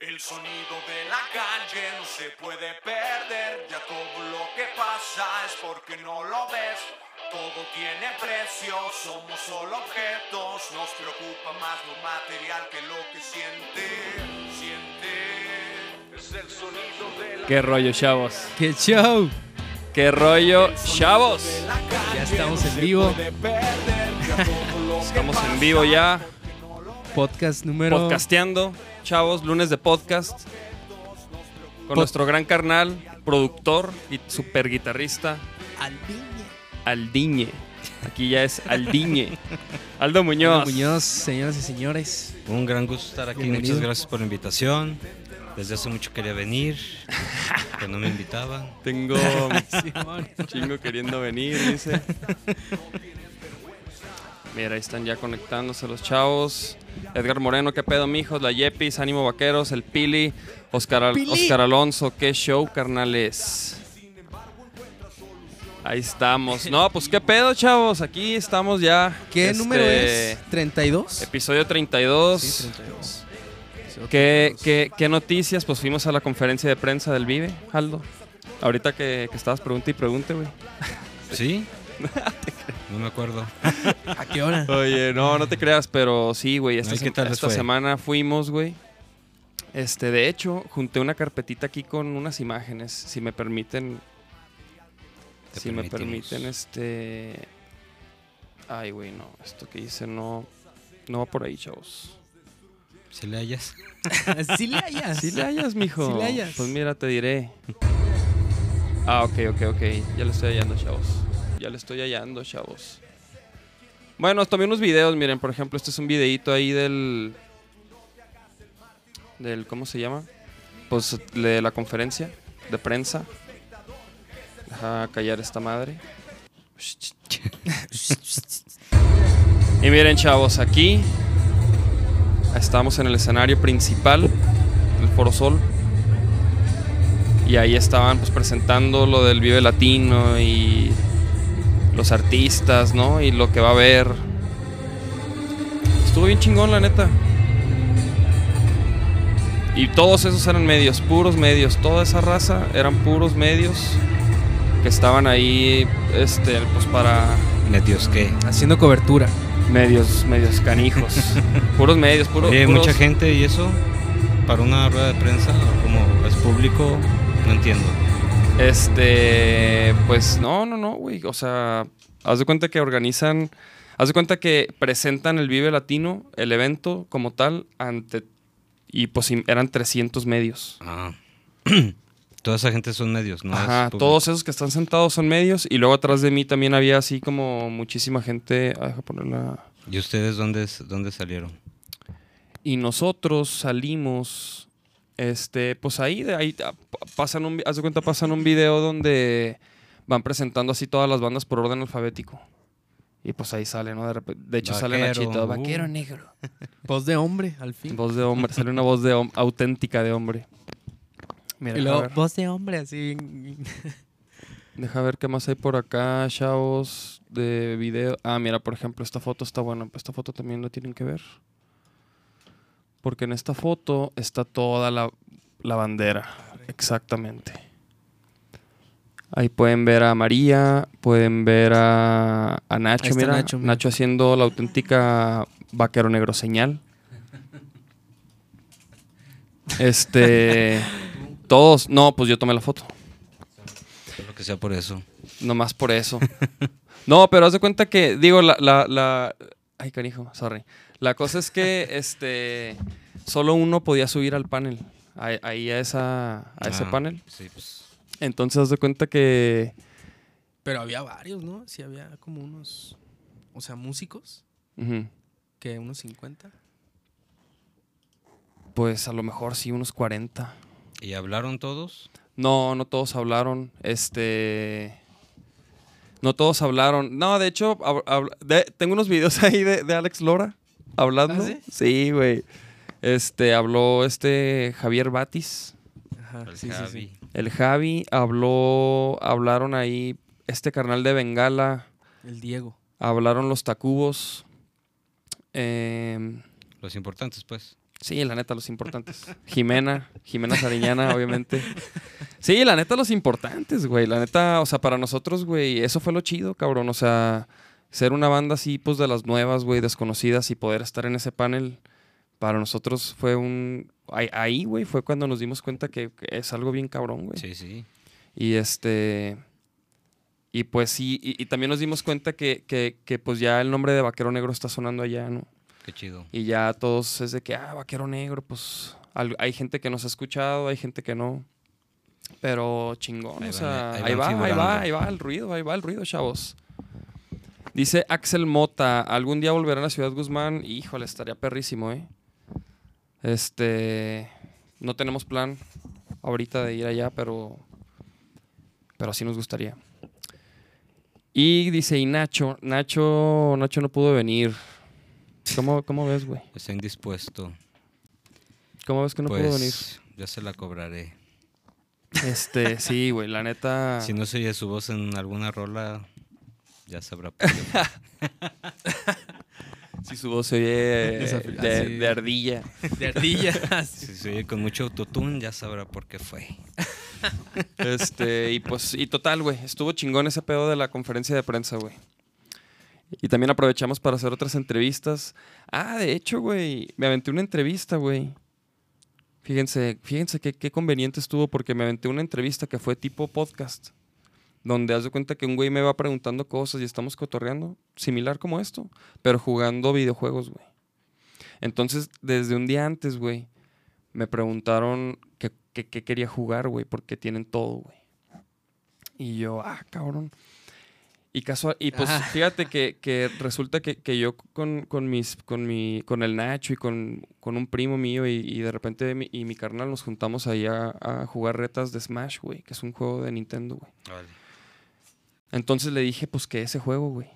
El sonido de la calle no se puede perder, ya todo lo que pasa es porque no lo ves. Todo tiene precio, somos solo objetos, nos preocupa más lo material que lo que siente, siente. Es el sonido de la ¿Qué rollo, chavos? ¡Qué show! ¿Qué rollo, chavos? Ya estamos en vivo. Estamos en vivo ya, Podcast número. podcasteando, chavos, lunes de podcast. Con Pod- nuestro gran carnal, productor y super guitarrista, Aldiñe. Aquí ya es Aldiñe. Aldo Muñoz. Aldo Muñoz, señoras y señores. Un gran gusto estar aquí. Bienvenido. Muchas gracias por la invitación. Desde hace mucho quería venir, que no me invitaban. Tengo Simón. chingo queriendo venir, dice. Mira, ahí están ya conectándose los chavos. Edgar Moreno, qué pedo, mijos. La Yepis, Ánimo Vaqueros, el Pili, Oscar, Al- Pili. Oscar Alonso, qué show, carnales. Ahí estamos. No, pues qué pedo, chavos. Aquí estamos ya. ¿Qué Este, número es? ¿32? Episodio 32. Sí, 32. ¿Qué, qué, qué noticias? Pues fuimos a la conferencia de prensa del Vive, Aldo. Ahorita que, que estabas pregunta y pregunte, güey. ¿Sí? No me acuerdo. ¿A qué hora? Oye, no, no te creas, pero sí, güey. Esta, semana fuimos, güey. Este, de hecho, junté una carpetita aquí con unas imágenes, si me permiten. Te si me permiten, este. Ay, güey, no. Esto que hice no. No va por ahí, chavos. Si le hallas. sí le hallas. Sí le hallas, mijo. Sí le hallas. Pues mira, te diré. Ah, ok, ok, ok. Ya le estoy hallando, chavos. Ya le estoy hallando, chavos. Bueno, tomé unos videos, miren, por ejemplo, este es un videito ahí del... Del, ¿cómo se llama? Pues de la conferencia de prensa. Deja callar esta madre. Y miren, chavos, aquí estamos en el escenario principal del Foro Sol. Y ahí estaban pues presentando lo del Vive Latino y los artistas, ¿no? Y lo que va a haber. Estuvo bien chingón, la neta. Y todos esos eran medios, puros medios. Toda esa raza eran puros medios que estaban ahí, este, pues para Medios que. Haciendo cobertura. medios, medios canijos. puros medios, puros. Oye, puros- mucha gente y eso. Para una rueda de prensa, como es público, no entiendo. Este, pues no, no, no, güey. O sea, haz de cuenta que organizan, haz de cuenta que presentan el Vive Latino, el evento como tal, ante, y pues eran 300 medios. Ah. Toda esa gente son medios, ¿no? Ajá, todos esos que están sentados son medios y luego atrás de mí también había así como muchísima gente. Ah, deja ponerla. ¿Y ustedes dónde, dónde salieron? Y nosotros salimos, este, pues ahí, de ahí ah, pa- pasan un, vi- haz de cuenta, pasan un video donde van presentando así todas las bandas por orden alfabético. Y pues ahí sale, ¿no? De, repente- de hecho sale Nachito, uh. vaquero negro. Voz de hombre, al fin. Voz de hombre, sale una voz de auténtica de hombre. Mira, Y luego, voz de hombre, así. deja ver qué más hay por acá, chavos, de video. Ah, mira, por ejemplo, esta foto está buena. Esta foto también la tienen que ver. Porque en esta foto está toda la, la bandera. Exactamente. Ahí pueden ver a María, pueden ver a, a Nacho, mira, Nacho, Nacho, haciendo la auténtica vaquero negro señal. Este, todos, no, pues yo tomé la foto, Lo que sea por eso. nomás por eso. No, pero haz de cuenta que, digo, la, la, la, ay canijo, sorry. La cosa es que, este, solo uno podía subir al panel, ahí, ahí a, esa, a ese Ah, panel. Sí, pues. Entonces haz de cuenta que, Pero había varios, ¿no? Sí, había como unos. O sea, músicos. ujú, Que unos 50. pues a lo mejor sí, unos 40. ¿Y hablaron todos? No, no todos hablaron. Este. No todos hablaron. No, de hecho, hab- hab- de- tengo unos videos ahí de, de Alex Lora hablando. ¿Ah, sí? Sí, güey. Este, habló este Javier Batis. Ajá. El sí, sí, Javi. sí. El Javi habló. Hablaron ahí este carnal de Bengala. El Diego. Hablaron los Tacubos. em, Los importantes, pues. Sí, la neta, los importantes. Jimena, Jimena Sariñana, obviamente. Sí, la neta, los importantes, güey. La neta, o sea, para nosotros, güey, eso fue lo chido, cabrón. O sea, ser una banda así, pues de las nuevas, güey, desconocidas y poder estar en ese panel, para nosotros fue un. ahí- güey, fue cuando nos dimos cuenta que, es algo bien cabrón, güey. Sí, sí. Y este. Y pues sí, y, y también nos dimos cuenta que, que, que, pues ya el nombre de Vaquero Negro está sonando allá, ¿no? Qué chido. Y ya todos es de que, ah, Vaquero Negro, pues al- hay gente que nos ha escuchado, hay gente que no. Pero chingón, Ahí o sea, ahí ahí, va, ahí va, ahí va el ruido, ahí va el ruido, chavos. Dice Axel Mota, algún día volverán a Ciudad Guzmán. Híjole, estaría perrísimo, ¿eh? Este, no tenemos plan ahorita de ir allá, pero, pero sí nos gustaría. Y dice, y Nacho, Nacho, Nacho no pudo venir. ¿Cómo, cómo ves, güey? Está indispuesto. ¿Cómo ves que no pudo venir? pues ya se la cobraré. Este, sí, güey, la neta. Si no se oye su voz en alguna rola, ya sabrá por qué. fue. Si su voz se oye de, ardilla. De ardilla. si se oye con mucho autotune, ya sabrá por qué fue. Este, y pues, y total, güey, estuvo chingón ese pedo de la conferencia de prensa, güey. Y también aprovechamos para hacer otras entrevistas. Ah, de hecho, güey, me aventé una entrevista, güey. Fíjense, fíjense qué, qué conveniente estuvo porque me aventé una entrevista que fue tipo podcast. Donde haz de cuenta que un güey me va preguntando cosas y estamos cotorreando, similar como esto, pero jugando videojuegos, güey. Entonces, desde un día antes, güey, me preguntaron qué, qué- qué quería jugar, güey, porque tienen todo, güey. Y yo, ah, cabrón. Y casual, y pues Ah. fíjate que, que resulta que, que yo con, con mis, con mi, con el Nacho y con, con un primo mío y, y de repente mi, y mi carnal nos juntamos ahí a, a jugar retas de Smash, güey, que es un juego de Nintendo, güey. Entonces le dije, pues, que ese juego, güey.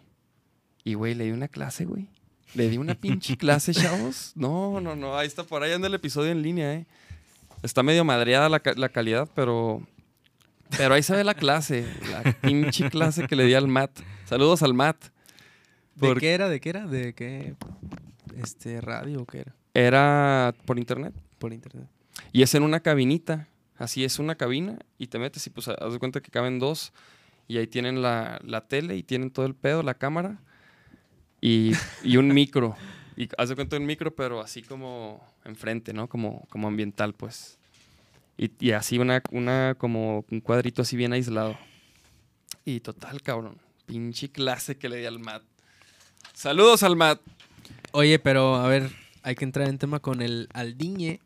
Y, güey, le di una clase, güey. Le di una pinche clase, chavos. No, no, no. Ahí está, por ahí anda el episodio en línea, ¿eh? Está medio madreada la, ca- la calidad, pero... Pero ahí se ve la clase. La pinche clase que le di al Matt. Saludos al Matt. ¿De qué era? ¿De qué era? ¿De qué? Este, radio o qué era? Era por internet. Por internet. Y es en una cabinita. Así es una cabina y te metes y pues haz de cuenta que caben dos. Y ahí tienen la, la tele y tienen todo el pedo, la cámara y, y un micro. Y haz de cuenta un micro, pero así como enfrente, ¿no? Como, como ambiental, pues. Y, y así una, una, como un cuadrito así bien aislado. Y total, cabrón. Pinche clase que le di al Matt. Saludos al Matt. Oye, pero a ver, hay que entrar en tema con el Aldiñe.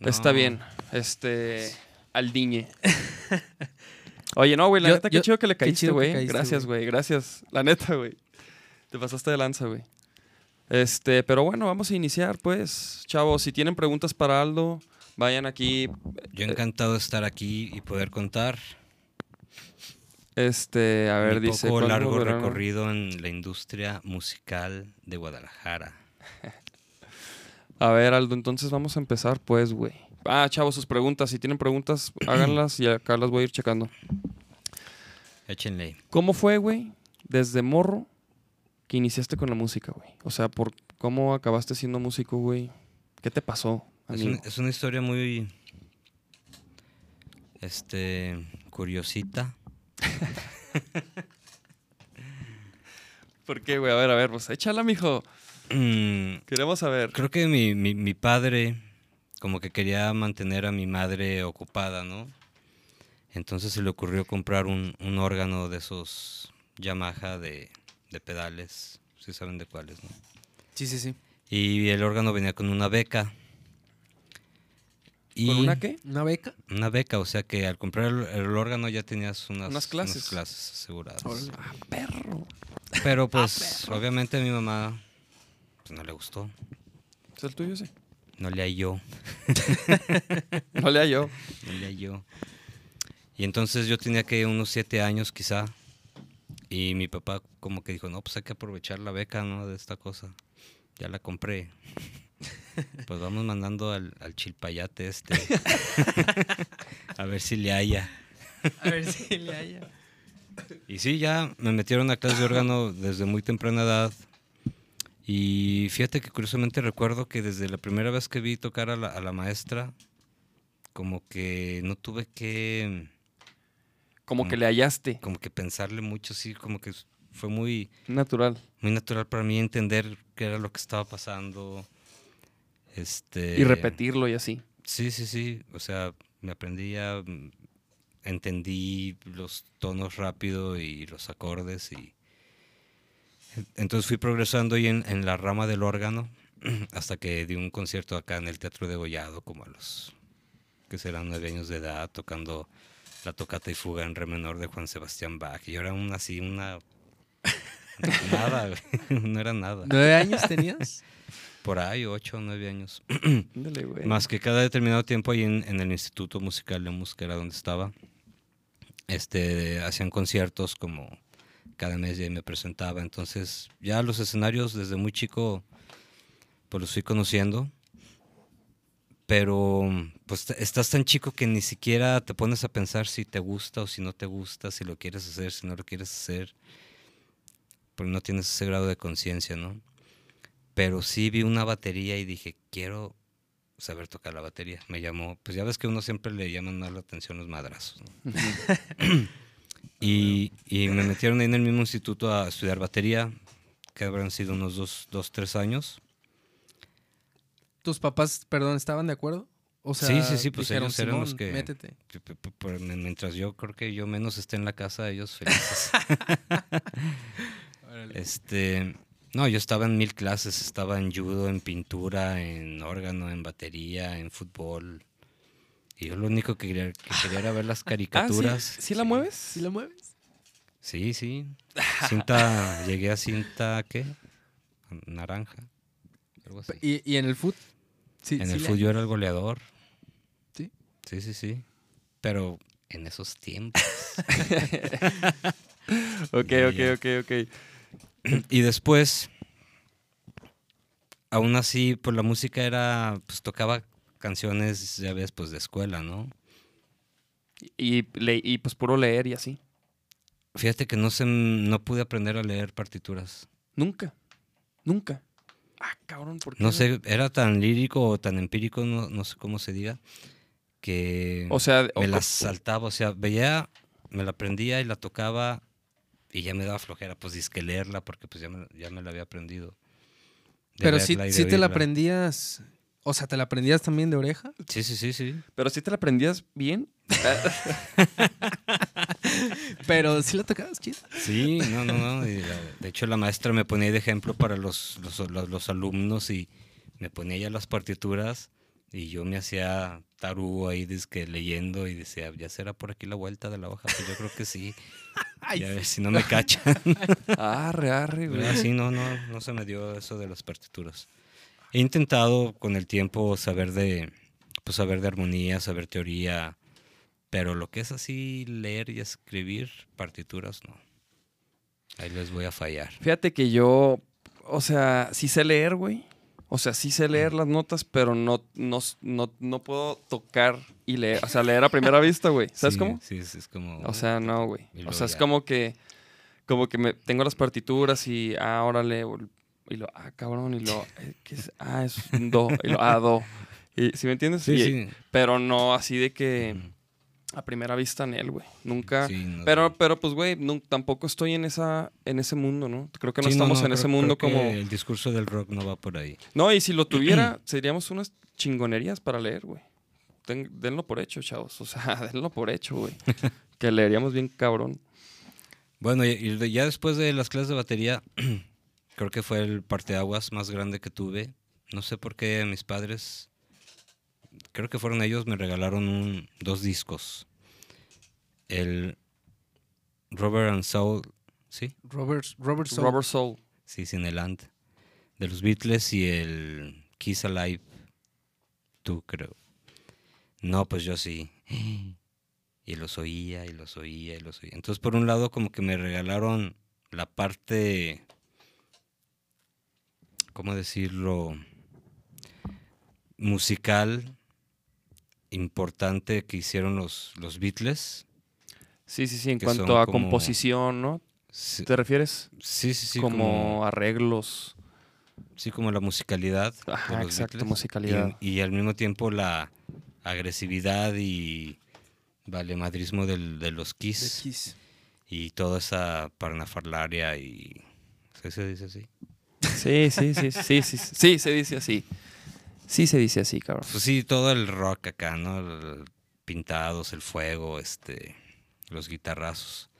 Está No. bien. Este. Aldiñe. Oye, no, güey, la Yo- neta, qué yo- chido que le caíste, güey. Gracias, güey. Gracias. La neta, güey. Te pasaste de lanza, güey. Este, pero bueno, vamos a iniciar, pues. Chavos, si tienen preguntas para Aldo, vayan aquí. Yo encantado de estar aquí y poder contar Este, a ver, mi dice. ¿cuándo largo recorrido en la industria musical de Guadalajara. A ver, Aldo, entonces vamos a empezar, pues, güey. Ah, chavos, sus preguntas. Si tienen preguntas, háganlas y acá las voy a ir checando. Échenle. ¿Cómo fue, güey, desde morro que iniciaste con la música, güey? O sea, por ¿cómo acabaste siendo músico, güey? ¿Qué te pasó, Es, un- es una historia muy este curiosita. ¿Por qué, güey? A ver, a ver, pues échala, mijo. Mm, Queremos saber. creo que mi, mi- mi padre como que quería mantener a mi madre ocupada, ¿no? Entonces se le ocurrió comprar un, un órgano de esos Yamaha de, de pedales, si saben de cuáles, ¿no? Sí, sí, sí. Y el órgano venía con una beca. Y ¿Con una qué? ¿Una beca? Una beca, o sea que al comprar el, el órgano ya tenías unas, Unas clases. clases aseguradas. Ah, perro. Pero pues obviamente a mi mamá pues, no le gustó, ¿Es el tuyo, sí? No le halló, No le hallo. no le halló. Y entonces yo tenía que unos siete años quizá. Y mi papá como que dijo, no, pues hay que aprovechar la beca, ¿no? De esta cosa. Ya la compré. Pues vamos mandando al, al chilpayate este. a ver si le haya. A ver si le haya. Y sí, ya me metieron a clase de órgano desde muy temprana edad. Y fíjate que curiosamente recuerdo que desde la primera vez que vi tocar a la, a la maestra, como que no tuve que, Como que le hallaste. como que pensarle mucho, sí, como que fue muy, Natural. muy natural para mí entender qué era lo que estaba pasando. Este, Y repetirlo y así. Sí, sí, sí. O sea, me aprendía, mm, entendí los tonos rápido y los acordes y entonces fui progresando ahí en, en la rama del órgano hasta que di un concierto acá en el Teatro de Gollado como a los que serán nueve años de edad tocando la tocata y fuga en re menor de Juan Sebastián Bach y yo era un así una nada, no era nada. ¿Nueve años tenías? Por ahí ocho o nueve años. Güey. Más que cada determinado tiempo ahí en, en el Instituto Musical de Música era donde estaba, este, hacían conciertos como cada mes y me presentaba. Entonces ya los escenarios desde muy chico pues los fui conociendo. Pero pues estás tan chico que ni siquiera te pones a pensar si te gusta o si no te gusta, si lo quieres hacer, si no lo quieres hacer. Porque no tienes ese grado de conciencia, ¿no? Pero sí vi una batería y dije, quiero saber tocar la batería. Me llamó, pues ya ves que uno siempre le llaman más la atención los madrazos. ¿no? y, y me metieron ahí en el mismo instituto a estudiar batería, que habrán sido unos dos, dos tres años. ¿Tus papás, perdón, estaban de acuerdo? O sea, Sí, sí, sí, pues dijeron, ellos eran los "Simón, que- Métete. Mientras yo creo que yo menos esté en la casa, ellos felices. este, no, yo estaba en mil clases, estaba en judo, en pintura, en órgano, en batería, en fútbol. Y yo lo único que quería, que quería era ver las Ah, ¿sí? caricaturas. ¿Sí, la mueves? ¿Sí la mueves? Sí, sí. Cinta, llegué a cinta, ¿qué? Naranja. Algo así. ¿Y, y en el foot? Sí, en sí el fútbol yo era el goleador. ¿Sí? Sí, sí, sí. Pero en esos tiempos. Ok, ok, ya. ok, ok. y después, aún así, pues la música era, pues tocaba canciones, ya ves, pues de escuela, ¿no? Y, le- y pues puro leer y así. Fíjate que no, se, no pude aprender a leer partituras. Nunca. Nunca. Ah, cabrón, ¿por qué? No sé, era tan lírico o tan empírico, no, no sé cómo se diga, que O sea, me o- las saltaba, o sea, veía, me la aprendía y la tocaba y ya me daba flojera, pues disque leerla porque pues ya me, ya me la había aprendido. Pero sí, de sí te la aprendías. O sea, ¿te la aprendías también de oreja? Sí, sí, sí, sí. pero si te la aprendías bien. Pero sí la tocabas chido. Sí, no, no, no. y la- de hecho, la maestra me ponía de ejemplo para los, los, los- los alumnos y me ponía ya las partituras y yo me hacía tarugo ahí que leyendo y decía, ya será por aquí la vuelta de la hoja. Pues yo creo que sí. Ay, Y a ver si no me cachan. Arre, arre, güey. Sí, no, no, no se me dio eso de las partituras. He intentado con el tiempo saber de, pues saber de armonía, saber teoría, pero lo que es así leer y escribir partituras, no. Ahí les voy a fallar. Fíjate que yo, o sea, sí sé leer, güey. O sea, sí sé leer las notas, pero no, no, no, no puedo tocar y leer. O sea, leer a primera vista, güey. ¿Sabes Sí, cómo? Sí, sí, es como... O sea, no, güey. O sea, es ya. como que, como que me tengo las partituras y, ah, órale, y lo, ah, cabrón, y lo, eh, ¿qué es? Ah, es un do, y lo, ah, do. Y, ¿Sí me entiendes? sí, Y- sí. Pero no así de que a primera vista en él, güey. Nunca. Sí, no, Pero, pero pues, güey, tampoco estoy en esa, en ese mundo, ¿no? Creo que no Sí, estamos no, en ese mundo como. El discurso del rock no va por ahí. No, y si lo tuviera, seríamos unas chingonerías para leer, güey. Den- denlo por hecho, chavos. O sea, denlo por hecho, güey. que leeríamos bien cabrón. Bueno, y, ya después de las clases de batería, creo que fue el parteaguas más grande que tuve. No sé por qué mis padres, creo que fueron ellos, me regalaron un- dos discos. El Robert and Soul, ¿sí? Robert, Robert Soul. Robert Soul. Sí, sin el and. De los Beatles y el Kiss Alive, tú creo. No, pues yo sí. Y los oía, y los oía, y los oía. Entonces, por un lado, como que me regalaron la parte, ¿cómo decirlo? Musical importante que hicieron los, los Beatles. Sí, sí, sí. En cuanto a como- composición, ¿no? Sí, ¿Te refieres? sí, sí. sí, como, como arreglos. sí, como la musicalidad. de Ajá, los exacto, Beatles, musicalidad. Y, al mismo tiempo la agresividad y valemadrismo del, de los De Kiss. Kiss. Y toda esa parnafalaria y... ¿sí se dice así? Sí, sí, sí, sí, sí, sí, sí, se dice así. Sí se dice así, cabrón. Pues sí, todo el rock acá, ¿no? El- pintados, el fuego, este, los guitarrazos.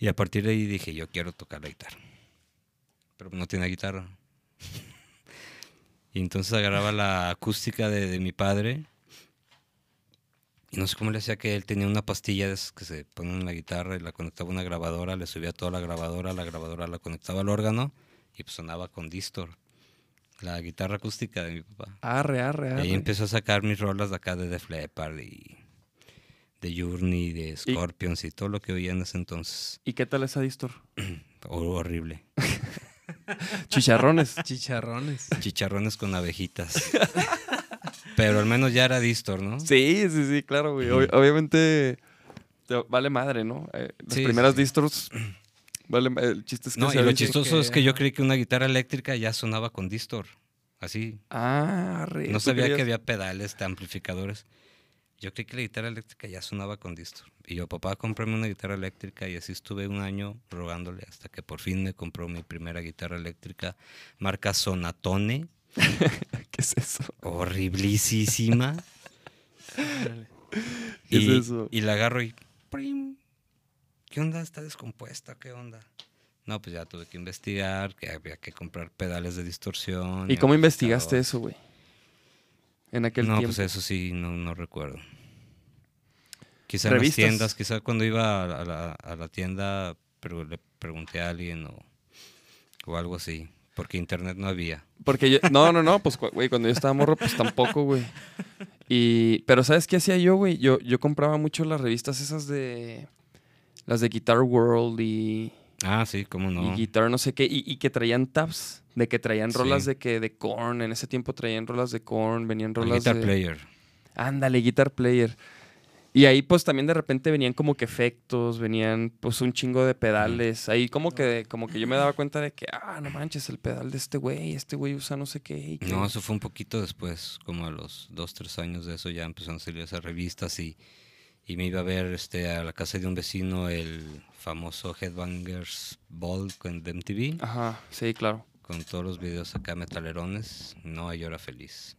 Y a partir de ahí dije, yo quiero tocar la guitarra. Pero no tiene guitarra. y entonces agarraba la acústica de, de mi padre. Y no sé cómo le hacía que él tenía una pastilla de esas que se ponen en la guitarra y la conectaba a una grabadora, le subía toda la grabadora, la grabadora la conectaba al órgano y pues sonaba con distor. La guitarra acústica de mi papá. Arre, arre, Y arre. ahí empezó a sacar mis rolas de acá de Def Leppard y de Journey, de Scorpions y todo lo que oía en ese entonces. ¿Y qué tal esa distor? Hor- horrible. Chicharrones. Chicharrones. Chicharrones con abejitas. Pero al menos ya era distor, ¿no? Sí, sí, sí, claro, güey. Ob- obviamente te vale madre, ¿no? Eh, las Sí, primeras sí. distors, vale, el chiste es que No, y lo chistoso es que yo creí que una guitarra eléctrica ya sonaba con distor. Así. Ah, arre. No ¿tú sabía que había pedales, de amplificadores. Yo creí que la guitarra eléctrica ya sonaba con distor. Y yo, papá, cómprame una guitarra eléctrica. Y así estuve un año rogándole hasta que por fin me compró mi primera guitarra eléctrica, marca Sonatone, ¿Qué es eso? horriblísima. ¿Qué es y, eso? y la agarro y. ¡prim! ¿Qué onda? ¿Está descompuesta? ¿Qué onda? No, pues ya tuve que investigar, que había que comprar pedales de distorsión. ¿Y cómo investigaste eso, güey? En aquel no, tiempo. pues eso sí, no, no recuerdo. Quizá en las tiendas, quizá cuando iba a la, a la tienda pero le pregunté a alguien o, o algo así, porque internet no había. Porque yo, no, no, no, pues, güey, cuando yo estaba morro, pues tampoco, güey. Y, pero ¿sabes qué hacía yo, güey? Yo, yo compraba mucho las revistas esas de, las de Guitar World y, Ah, sí, cómo no. y Guitar no sé qué, y, y que traían tabs, de que traían Sí. rolas de que, de Korn, en ese tiempo traían rolas de Korn, venían El rolas Guitar de... Player. Ándale, Guitar Player. Y ahí pues también de repente venían como que efectos, venían pues un chingo de pedales. Ahí como que como que yo me daba cuenta de que, ah, no manches, el pedal de este güey, este güey usa no sé qué. y No, eso fue un poquito después, como a los dos, tres años de eso ya empezaron a salir esas revistas y, y me iba a ver este, a la casa de un vecino el famoso Headbangers Ball con MTV, Ajá, sí, claro. con todos los videos acá metalerones. No, yo era feliz.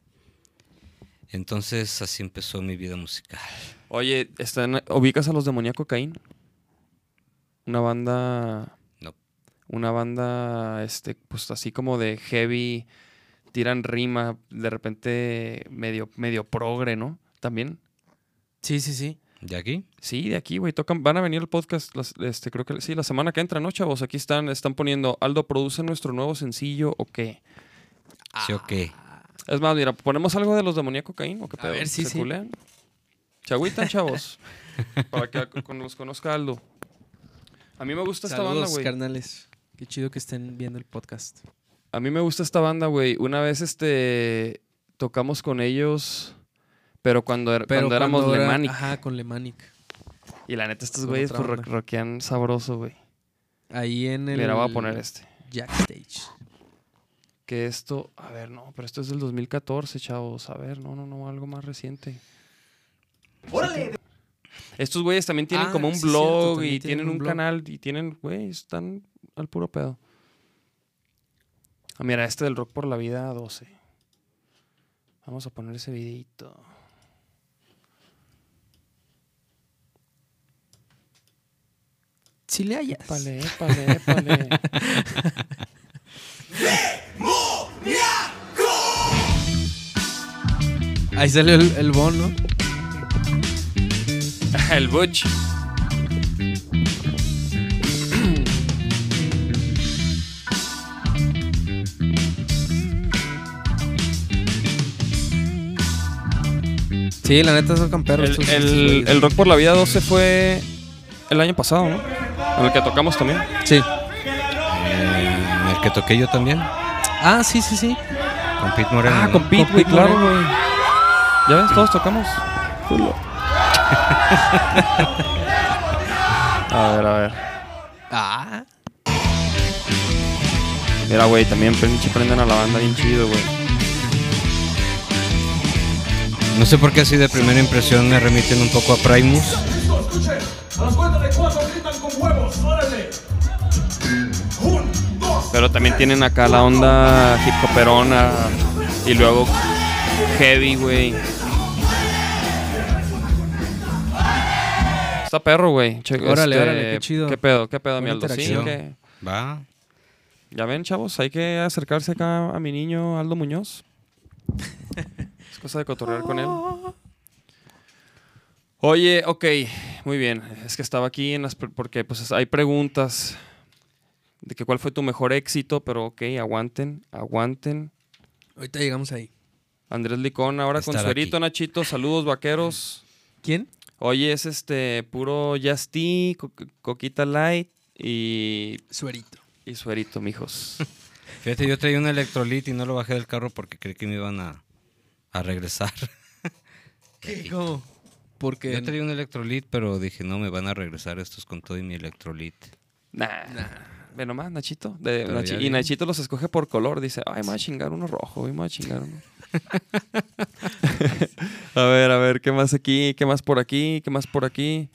Entonces así empezó mi vida musical. Oye, ¿están, ¿ubicas a los Demoníaco Caín? Una banda... No. Una banda, este, pues así como de heavy, tiran rima, de repente medio, medio progre, ¿no? También. Sí, sí, sí. ¿De aquí? Sí, de aquí, güey. Tocan, van a venir el podcast, las- este, creo que sí, la semana que entra, ¿no, chavos? Aquí están, están poniendo, Aldo, ¿produce nuestro nuevo sencillo o qué? ¿Sí o qué? Es más, mira, ¿ponemos algo de los demoníacos Caín o qué A pedo? ver, sí, ¿Se sí. culean? ¿Se agüitan, chavos? Para que los conozca Aldo. A mí me gusta esta banda, güey. carnales. Qué chido que estén viendo el podcast. A mí me gusta esta banda, güey. Una vez, este, tocamos con ellos, pero cuando, er- cuando éramos era- Lemanic. Ajá, con Lemanic. Y la neta, estos güeyes pues rock- rockean sabroso, güey. Ahí en el. Mira, voy a poner este. Jack Stage. Que esto, a ver, no, pero esto es del 2014, chavos. A ver, no, no, no, algo más reciente. Estos güeyes también tienen Ah, como un sí, blog y tienen un canal y tienen, güey, están al puro pedo. Ah, mira, este del Rock por la Vida 12. Vamos a poner ese videito. Si le hayas. Épale, épale, épale. Ahí salió el, el Bon, ¿no? El Butch. Sí, la neta son perros. El, estos- el- estos güeyes. el Rock por la Vida 12 fue el año pasado, ¿no? En el que tocamos también. Sí. Eh, el que toqué yo también, Ah, sí, sí, sí. con Pete Moreno. Ah, con Pete, Con güey, Pete claro, güey. Ya ves, todos tocamos. a ver, a ver. Ah. Mira, güey, también prenden a la banda bien chido, güey. No sé por qué así de primera impresión me remiten un poco a Primus. Pero también tienen acá la onda hip hoperona y luego heavy, güey. Está perro, güey. Órale, este, órale, qué chido. ¿Qué pedo? ¿Qué pedo, mi Aldo? Sí, que- Va. Ya ven, chavos, hay que acercarse acá a mi niño Aldo Muñoz. es cosa de cotorrear con él. Oye, ok, muy bien. Es que estaba aquí en las porque pues hay preguntas de que cuál fue tu mejor éxito, pero ok, aguanten, aguanten. Ahorita llegamos ahí. Andrés Licón, ahora con suerito, aquí. Nachito, saludos vaqueros. ¿Quién? Oye, es este puro Just Tea, co- Coquita Light y, Suerito. y suerito, mijos. Fíjate, yo traía un electrolit y no lo bajé del carro porque creí que me iban a, a regresar. ¿Qué? ¿Cómo? Porque. Yo traía un electrolit, pero dije, no, me van a regresar estos con todo y mi electrolit. Nah. Ve nomás, Nachito. De- Nachi- y. Nachito los escoge por color. Dice, ay, me voy a chingar uno rojo, hoy me voy a chingar uno. A ver, a ver, ¿qué más aquí? ¿Qué más por aquí? ¿Qué más por aquí?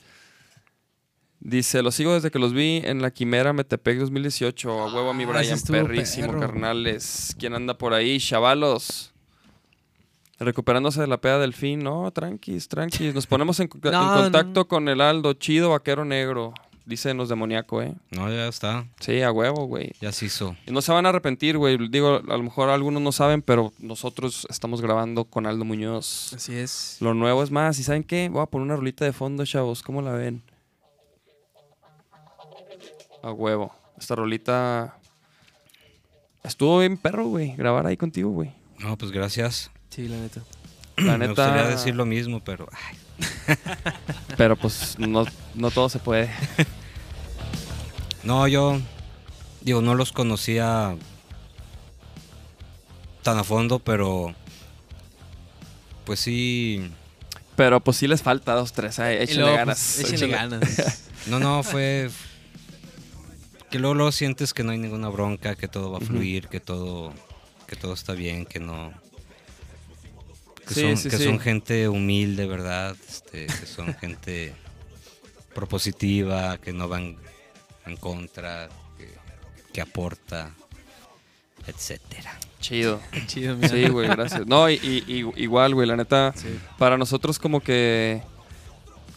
Dice, los sigo desde que los vi en la Quimera Metepec 2018. A huevo a mi Ah, Brian, estuvo perrísimo, perro. carnales. ¿Quién anda por ahí? Chavalos. Recuperándose de la peda del fin. No, tranquis, tranquis. Nos ponemos en, contacto no. con el Aldo, chido vaquero negro. Dicen los demoníaco, ¿eh? No, ya está. Sí, a huevo, güey. Ya se hizo. Y no se van a arrepentir, güey. Digo, a lo mejor algunos no saben, pero nosotros estamos grabando con Aldo Muñoz. Así es. Lo nuevo es más. ¿Y saben qué? Voy a poner una rolita de fondo, chavos. ¿Cómo la ven? A huevo. Esta rolita... Estuvo bien perro, güey. Grabar ahí contigo, güey. No, pues gracias. Sí, la neta. La Me gustaría neta... decir lo mismo, pero ay, Pero pues no, no todo se puede. No, yo digo, no los conocía tan a fondo, pero pues sí. Pero pues sí les falta dos, tres. Échenle luego, ganas. pues, échenle ganas. No, no, fue que luego, luego sientes que no hay ninguna bronca, que todo va a fluir, que todo que todo está bien, que no que, Sí, son, sí, que sí. son gente humilde, ¿verdad? Este, que son gente propositiva, que no van en contra, que, que aporta, etcétera. Chido. Chido, mira. Sí, güey, gracias. No, y, igual, güey, la neta, para nosotros como que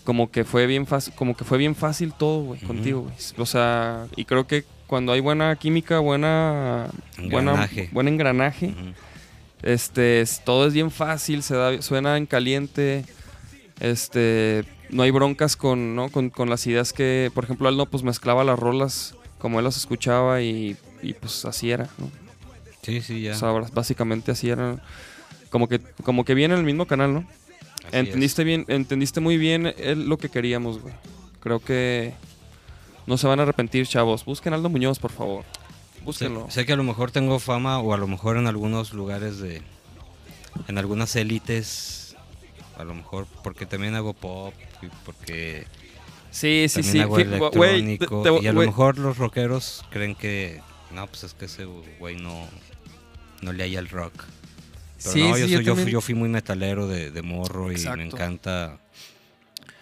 como que fue bien fácil, como que fue bien fácil todo, güey, contigo, güey. O sea, y creo que cuando hay buena química, buena buena Engranaje. buen engranaje. Este, es- todo es bien fácil, se da, suena en caliente, este, no hay broncas con, ¿no? con, con las ideas que, por ejemplo, él no, pues mezclaba las rolas como él las escuchaba y, y, pues así era, ¿no? Sí, sí, ya. O sea, básicamente así era. Como que, como que viene en el mismo canal, ¿no? así entendiste bien, entendiste muy bien él lo que queríamos, güey. Creo que no se van a arrepentir, chavos. Busquen Aldo Muñoz, por favor. Búsquenlo. Sé, sé que a lo mejor tengo fama o a lo mejor en algunos lugares de... En algunas élites, a lo mejor porque también hago pop y porque Sí, sí, también sí. hago te- electrónico. te- y a lo mejor los rockeros creen que... No, pues es que ese güey no, no le haya el rock. Pero Sí, no, sí, yo, yo soy- yo, yo fui muy metalero de, de morro y me encanta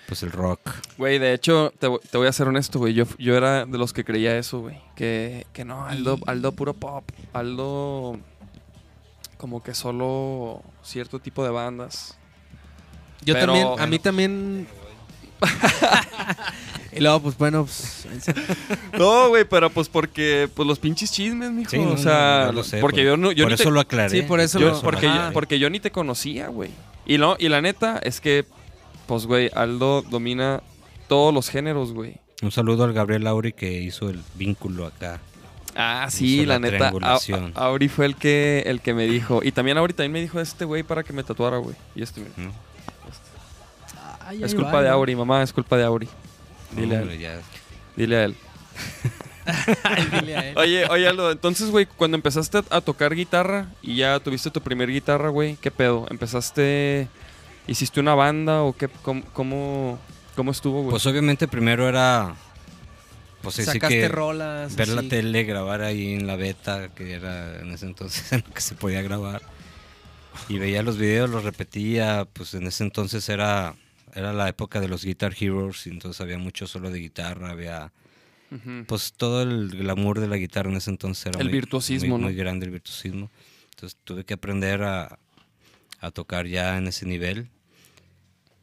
pues el rock. Güey, de hecho, te, te voy a ser honesto, güey. Yo, yo era de los que creía eso, güey. Que, que no, Aldo, Aldo puro pop. Aldo como que solo cierto tipo de bandas. Yo Pero- también, a mí también. y luego, pues bueno, pues. No, güey, pero pues porque pues los pinches chismes, mijo. Sí, no, o sea, no, yo lo sé, porque por, yo no yo por eso te- lo aclaré. Sí, por eso yo- lo- porque, yo, porque yo ni te conocía, güey. Y no, y la neta es que pues güey, Aldo domina todos los géneros, güey. Un saludo al Gabriel Lauri que hizo el vínculo acá. Ah, sí, Hizo la, la neta. triangulación. A- a- Auri fue el que el que me dijo y también Auri también me dijo este güey para que me tatuara, güey. Y este. Ay, Es culpa va, de. Auri, mamá, es culpa de Auri. Dile a Hombre, él. ya. Dile a él. Dile a él. Oye, oye, Aldo, entonces, güey, cuando empezaste a tocar guitarra y ya tuviste tu primer guitarra, güey, ¿qué pedo? ¿Empezaste, hiciste una banda o qué, cómo, cómo, cómo estuvo, güey? Pues obviamente primero era Pues Sacaste que rolas. ver la así. tele, grabar ahí en la beta, que era en ese entonces en lo que se podía grabar. Y veía los videos, los repetía, pues en ese entonces era, era la época de los Guitar Heroes, y entonces había mucho solo de guitarra, había pues todo el glamour de la guitarra en ese entonces era El muy, virtuosismo, muy, ¿no? muy grande el virtuosismo. Entonces tuve que aprender a, a tocar ya en ese nivel,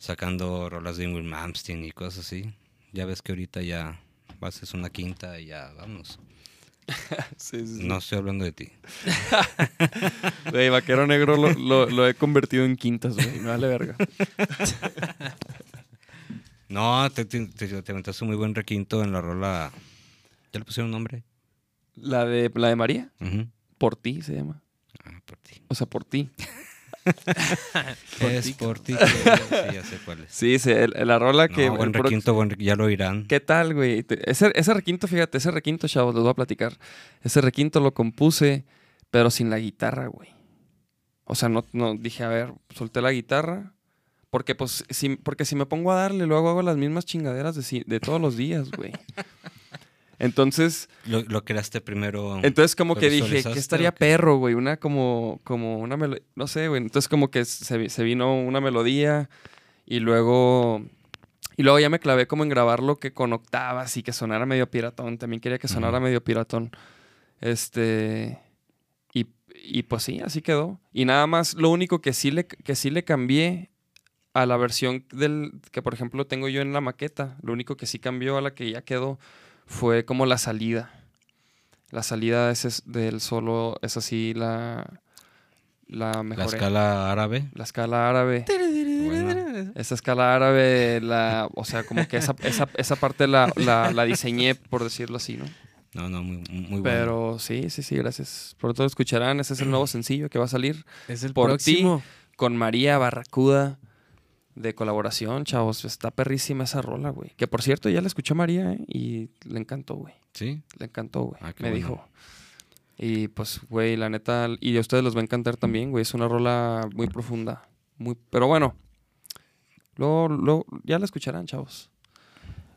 sacando rolas de Ingrid Malmsteen y cosas así. Ya ves que ahorita ya haces una quinta y ya vamos. Sí, sí, sí. No estoy hablando de ti. Güey, Vaquero Negro lo, lo- lo he convertido en quintas, güey. Me vale verga. No, te, te, te, te aventaste un muy buen requinto en la rola. ¿Ya le pusieron nombre? La de, la de María, por ti se llama. Ah, por ti. O sea, por ti. es por ti. que- Sí, ya sé cuál es. Sí, sí, el- la rola que. No, buen el prox- requinto, buen requinto, ya lo oirán. ¿Qué tal, güey? Ese, ese requinto, fíjate, ese requinto, chavos, les voy a platicar. Ese requinto lo compuse, pero sin la guitarra, güey. O sea, no, no dije, a ver, solté la guitarra. Porque, pues, si, porque si me pongo a darle, luego hago las mismas chingaderas de, si- de todos los días, güey. Entonces, Lo, lo creaste primero. entonces como ¿Lo que dije, ¿qué estaría perro, güey? Una como, como una melodía, no sé, güey. Entonces como que se, se vino una melodía y luego... Y luego ya me clavé como en grabarlo que con octavas y que sonara medio piratón. También quería que sonara medio piratón. Este... Y, y pues sí, así quedó. Y nada más, lo único que sí le, que sí le cambié a la versión del que por ejemplo tengo yo en la maqueta, lo único que sí cambió a la que ya quedó fue como la salida. La salida es, es- del solo es así la la La mejoré. escala árabe. La escala árabe. Esa escala árabe, la, o sea, como que esa, esa, esa parte la, la, la diseñé, por decirlo así, ¿no? No, no, muy, muy bueno. Pero sí, sí, sí, gracias. Pronto lo escucharán. Ese es el nuevo sencillo que va a salir Es el por próximo. con María Barracuda de colaboración, chavos. Está perrísima esa rola, güey. Que por cierto, ya la escuchó María ¿eh? y le encantó, güey. Sí. Le encantó, güey. Ah, Me bueno. dijo. Y pues, güey, la neta, y a ustedes les va a encantar también, güey. Es una rola muy profunda. Muy, pero bueno, luego, luego ya la escucharán, chavos.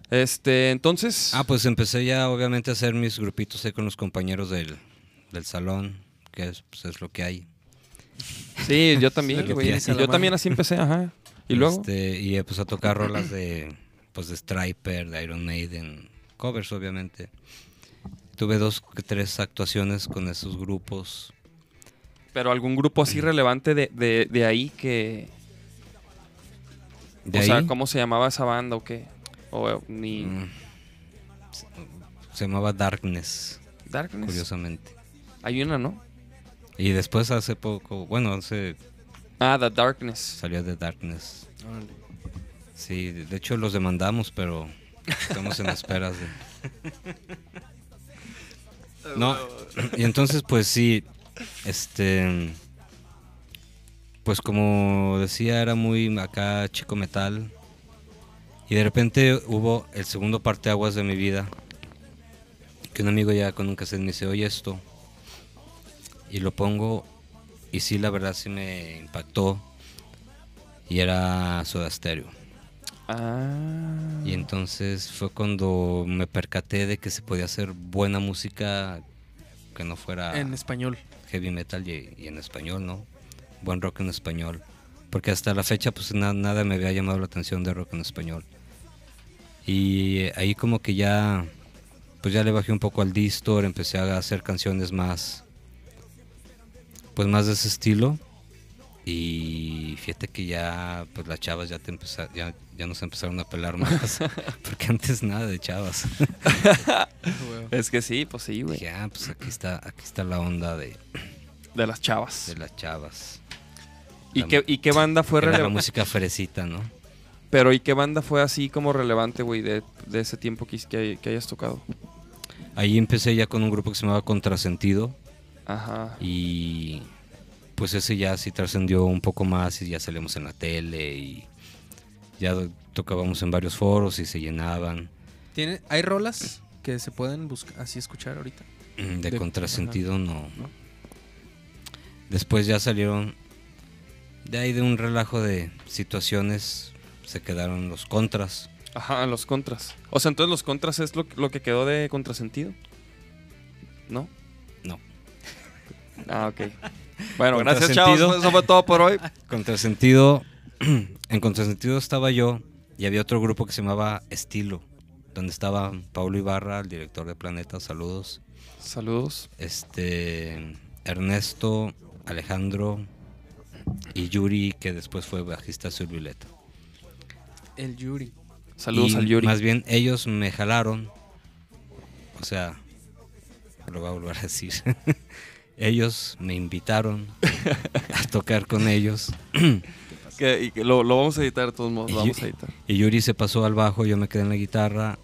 Este, entonces. Ah, pues empecé ya obviamente a hacer mis grupitos ahí con los compañeros del, del salón, que es, pues, es lo que hay. sí, yo también, güey. yo también así empecé, ajá. Y luego. Este, y pues a tocar rolas de, pues de Striper, de Iron Maiden, covers obviamente. Tuve dos tres actuaciones con esos grupos. Pero algún grupo así relevante de, de, de ahí que. De o ahí, sea, ¿cómo se llamaba esa banda o qué? O eh, ni. mm, se llamaba Darkness, Darkness. curiosamente. Hay una, ¿no? Y después hace poco, bueno, hace, Ah, The Darkness. salió de Darkness. Sí, de de hecho los demandamos, pero estamos en esperas de... No, y entonces pues sí, este... Pues como decía, era muy acá chico metal. Y de repente hubo el segundo parteaguas de mi vida. Que un amigo ya con un cassette me dice, oye esto. Y lo pongo y sí, la verdad sí me impactó. Y era Soda Stereo. Ah. Y entonces fue cuando me percaté de que se podía hacer buena música que no fuera En español. heavy metal y, y en español, ¿no? Buen rock en español. Porque hasta la fecha pues na- nada me había llamado la atención de rock en español. Y ahí como que ya pues ya le bajé un poco al distor, empecé a hacer canciones más pues más de ese estilo. Y fíjate que ya pues las chavas ya te empeza- ya, ya nos empezaron a pelar más. porque antes nada de chavas. Es que sí, pues sí, güey. Dije, ah, pues aquí está, aquí está la onda de, De las chavas. de las chavas. ¿Y la qué, ¿Y qué banda fue Era la relevante? música fresita, ¿no? Pero ¿y qué banda fue así como relevante, güey, de, de ese tiempo que, que, que hayas tocado? Ahí empecé ya con un grupo que se llamaba Contrasentido Ajá. y pues ese ya sí trascendió un poco más y ya salimos en la tele y ya tocábamos en varios foros y se llenaban. ¿Tiene, ¿Hay rolas que se pueden buscar, así escuchar ahorita? Mm, De, De- Contrasentido no. ¿no? Después ya salieron de ahí de un relajo de situaciones se quedaron los contras. Ajá, los contras. O sea, entonces los contras es lo, lo que quedó de contrasentido. No. Ah, ok. Bueno, gracias, chavos. Eso fue todo por hoy. Contrasentido, en Contrasentido estaba yo y había otro grupo que se llamaba Estilo, donde estaba Paulo Ibarra, el director de Planeta, saludos. Saludos. Este Ernesto, Alejandro y Yuri, que después fue bajista de Violeta. El Yuri. Saludos Y al Yuri. Más bien ellos me jalaron, o sea, lo voy a volver a decir. ellos me invitaron a tocar con ellos. Que, y que lo, lo vamos a editar de todos modos. Lo Y- vamos a editar. Y Yuri se pasó al bajo, yo me quedé en la guitarra.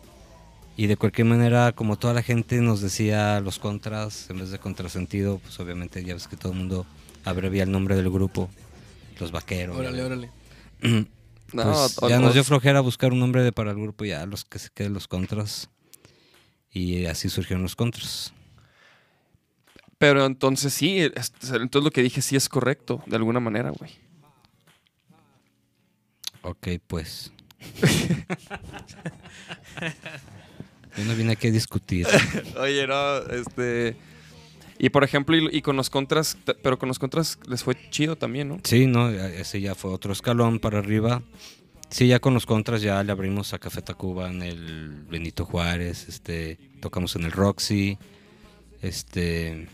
Y de cualquier manera, como toda la gente nos decía los contras, en vez de contrasentido, pues obviamente ya ves que todo el mundo abrevia el nombre del grupo, los vaqueros. Órale, órale. Pues No, ya nos dio flojera buscar un nombre de para el grupo, ya los que se queden los contras. Y así surgieron los contras. Pero entonces sí, es- entonces lo que dije sí es correcto, de alguna manera, güey. Ok, pues. yo no vine aquí a discutir. Oye, no, este... Y por ejemplo, y, y con los contras, pero con los contras les fue chido también, ¿no? Sí, no, ese ya fue otro escalón para arriba. Sí, ya con los contras ya le abrimos a Café Tacuba en el Benito Juárez, este, tocamos en el Roxy, este,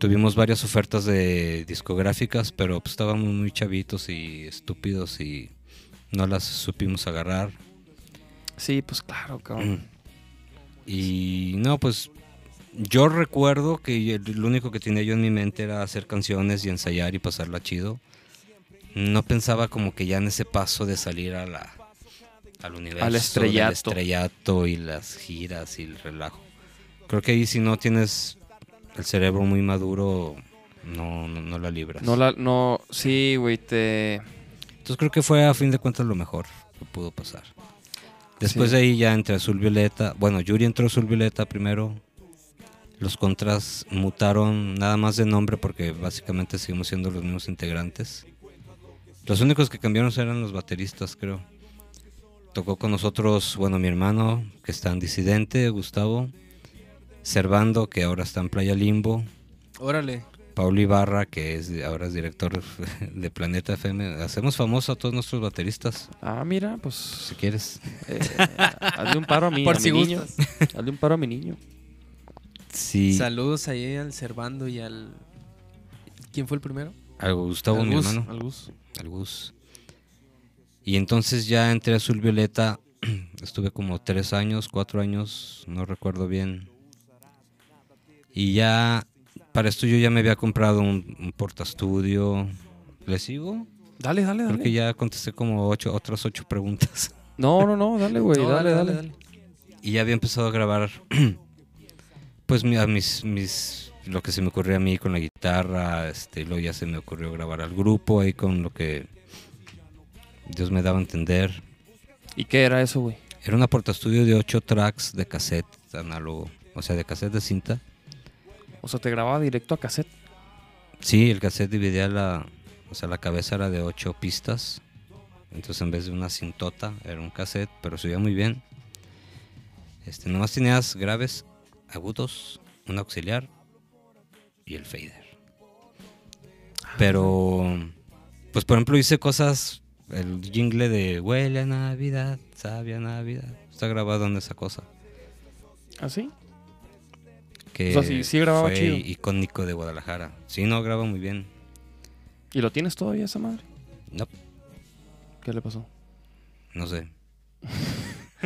tuvimos varias ofertas de discográficas, pero pues, estábamos muy chavitos y estúpidos y no las supimos agarrar. Sí, pues claro, cabrón. Y no, pues yo recuerdo que lo único que tenía yo en mi mente era hacer canciones y ensayar y pasarla chido. No pensaba como que ya en ese paso de salir a la, al universo, del estrellato. estrellato y las giras y el relajo. Creo que ahí si no tienes el cerebro muy maduro, no, no, no la libras. No la, no, sí, güey, te... Entonces creo que fue a fin de cuentas lo mejor que pudo pasar. Después Sí. de ahí ya entre Azul Violeta, bueno, Yuri entró Azul Violeta primero. Los contras mutaron nada más de nombre porque básicamente seguimos siendo los mismos integrantes. Los únicos que cambiaron eran los bateristas, creo. Tocó con nosotros, bueno, mi hermano, que está en Disidente, Gustavo. Servando, que ahora está en Playa Limbo. Órale. Paulo Ibarra, que es ahora es director de Planeta FM. Hacemos famoso a todos nuestros bateristas, Ah, mira, pues... si quieres. eh, hazle un paro a mi, Por a si mi niño. Hazle un paro a mi niño. Sí, Saludos ahí al Servando y al. ¿Quién fue el primero? al Gustavo, Al mi Gus, hermano. al Gus. al Gus. Y entonces ya entré a Azul Violeta. Estuve como tres años, cuatro años, no recuerdo bien. Y ya, para esto yo ya me había comprado un, un portastudio. ¿Le sigo? Dale, dale, Creo dale. que ya contesté como ocho, otras ocho preguntas. No, no, no, dale, güey, No, dale, dale, Y ya había empezado a grabar, pues a mis, mis, lo que se me ocurrió a mí con la guitarra, este, luego ya se me ocurrió grabar al grupo ahí con lo que Dios me daba a entender. ¿Y qué era eso, güey? Era una portastudio de ocho tracks de cassette análogo, o sea, de cassette de cinta. O sea, te grababa directo a cassette. Sí, el cassette dividía la, o sea, la cabeza era de ocho pistas. Entonces en vez de una cintota era un cassette, pero se oía muy bien. Este, nomás tenías graves, agudos, un auxiliar y el fader. Pero, pues por ejemplo hice cosas, el jingle de Huele a Navidad, sabia Navidad, está grabado en esa cosa. ¿Ah, sí? Que O sea, sí- sí grababa fue chido. icónico de Guadalajara. Sí, no, graba muy bien. ¿Y lo tienes todavía esa madre? No, ¿Qué le pasó? no sé.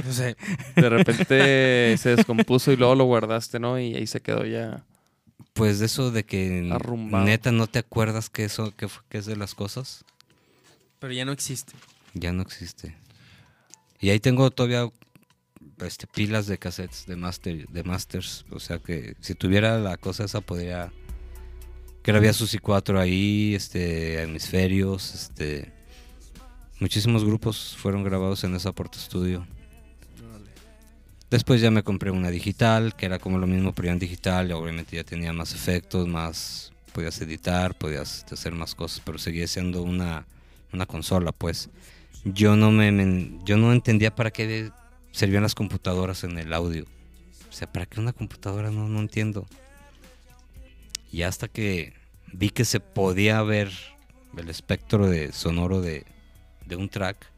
No sé. De repente se descompuso y luego lo guardaste, ¿no? Y ahí se quedó ya. Pues de eso de que Arrumbado. neta no te acuerdas que eso que es de las cosas, Pero ya no existe. ya no existe. Y ahí tengo todavía este, pilas de cassettes de master, de masters, o sea que si tuviera la cosa esa podría grabé a Susi 4 ahí, este hemisferios, este muchísimos grupos fueron grabados en esa Porta Studio. Después ya me compré una digital, que era como lo mismo, pero ya en digital, y obviamente ya tenía más efectos, más podías editar, podías hacer más cosas, pero seguía siendo una, una consola, pues. yo no me, me- yo no entendía para qué servían las computadoras en el audio. O sea, ¿para qué una computadora? No, no entiendo. Y hasta que vi que se podía ver el espectro de sonoro de, de un track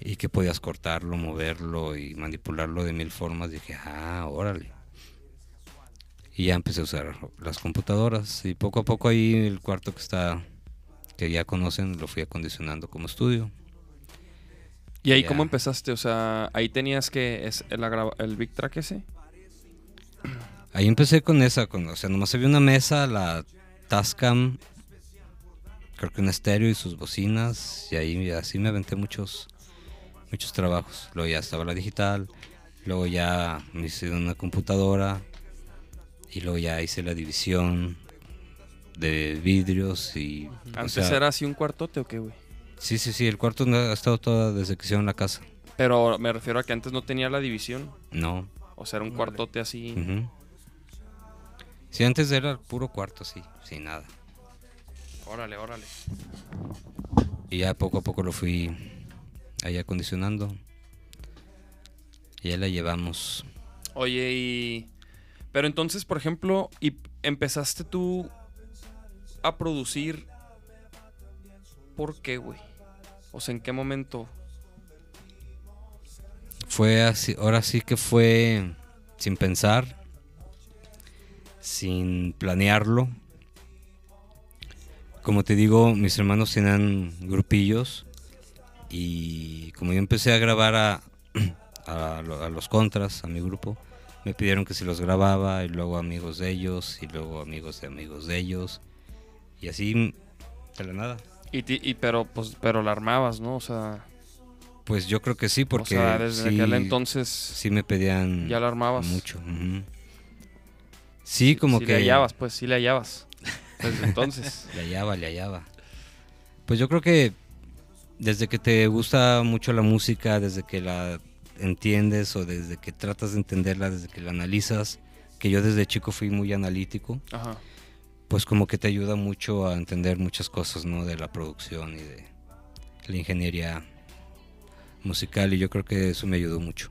y que podías cortarlo, moverlo y manipularlo de mil formas, dije, ah, órale. Y ya empecé a usar las computadoras y poco a poco ahí el cuarto que está, que ya conocen, lo fui acondicionando como estudio. ¿Y ahí cómo empezaste? O sea, ahí tenías que... Es el, el Big Track ese. Ahí empecé con esa, con, o sea, nomás había una mesa, la Tascam, creo que un estéreo y sus bocinas, y ahí así me aventé muchos, muchos trabajos. Luego ya estaba la digital, luego ya me hice una computadora, y luego ya hice la división de vidrios y... o Antes sea, era así un cuartote o qué, güey. Sí, sí, sí, el cuarto ha estado todo desde que hicieron la casa. Pero me refiero a que antes no tenía la división. No. O sea, era un cuartote así. Sí, antes era puro cuarto, sí, sin nada. Órale, órale. Y ya poco a poco lo fui ahí acondicionando. Y ya la llevamos. Oye, y... Pero entonces, por ejemplo, y empezaste tú a producir... ¿Por qué, güey? O sea, ¿en qué momento? Fue así, ahora sí que fue sin pensar, sin planearlo. Como te digo, mis hermanos tenían grupillos y como yo empecé a grabar a, a a los contras, a mi grupo, me pidieron que si los grababa y luego amigos de ellos y luego amigos de amigos de ellos y así de la nada. Y, ti- y pero, pues, pero la armabas, ¿no? O sea, Pues yo creo que sí, porque o sea desde sí- aquel entonces sí me pedían ya la armabas. mucho. Sí, como sí que le hallabas, pues, sí le hallabas. Desde entonces. le hallaba, le hallaba. Pues yo creo que desde que te gusta mucho la música, desde que la entiendes o desde que tratas de entenderla, desde que la analizas, que yo desde chico fui muy analítico, Ajá. Pues como que te ayuda mucho a entender muchas cosas, ¿no? De la producción y de la ingeniería musical y yo creo que eso me ayudó mucho.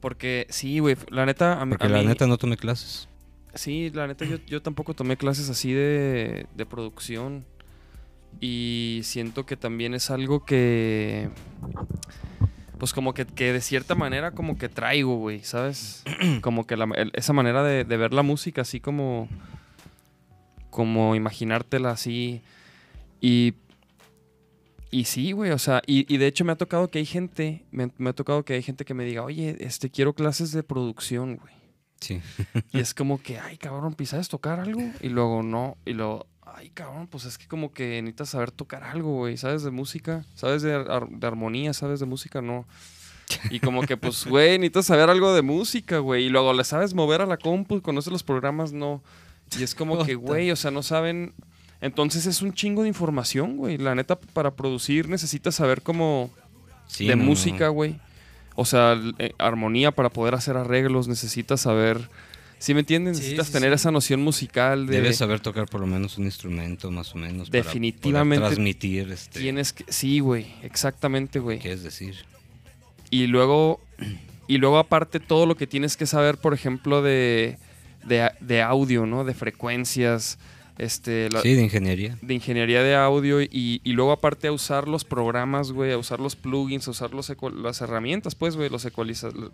Porque sí, güey, la neta... A, Porque a la mí- neta no tomé clases. Sí, la neta yo, yo tampoco tomé clases así de, de producción y siento que también es algo que pues como que, que de cierta manera como que traigo, güey, ¿sabes? Como que la- esa manera de, de ver la música así como como imaginártela así y y sí, güey, o sea, y, y de hecho me ha tocado que hay gente, me, me ha tocado que hay gente que me diga, oye, este, quiero clases de producción, güey. Sí. Y es como que, ay, cabrón, ¿sabes tocar algo? Y luego no. Y luego, ay, cabrón, pues es que como que necesitas saber tocar algo, güey. ¿Sabes de música? ¿Sabes de, ar- de armonía? ¿Sabes de música? No. Y como que, pues, güey, necesitas saber algo de música, güey. Y luego le sabes mover a la compu, conoces los programas, no. Y es como que, güey, o sea, no saben. Entonces es un chingo de información, güey. La neta, para producir necesitas saber cómo Sí, de no, música, güey. O sea, eh, armonía para poder hacer arreglos, necesitas saber. ¿Sí me entiendes? Sí, necesitas sí, tener esa noción musical de. Debes saber tocar por lo menos un instrumento, más o menos. para Definitivamente transmitir, este, Tienes que. Sí, güey. Exactamente, güey. ¿qué es decir? Y luego. Y luego, aparte, todo lo que tienes que saber, por ejemplo, de. De, de audio, ¿no? De frecuencias. Este. la- Sí, de ingeniería. de ingeniería de audio y, y luego aparte a usar los programas, güey, a usar los plugins, a usar los las herramientas, pues, güey, los ecualizadores.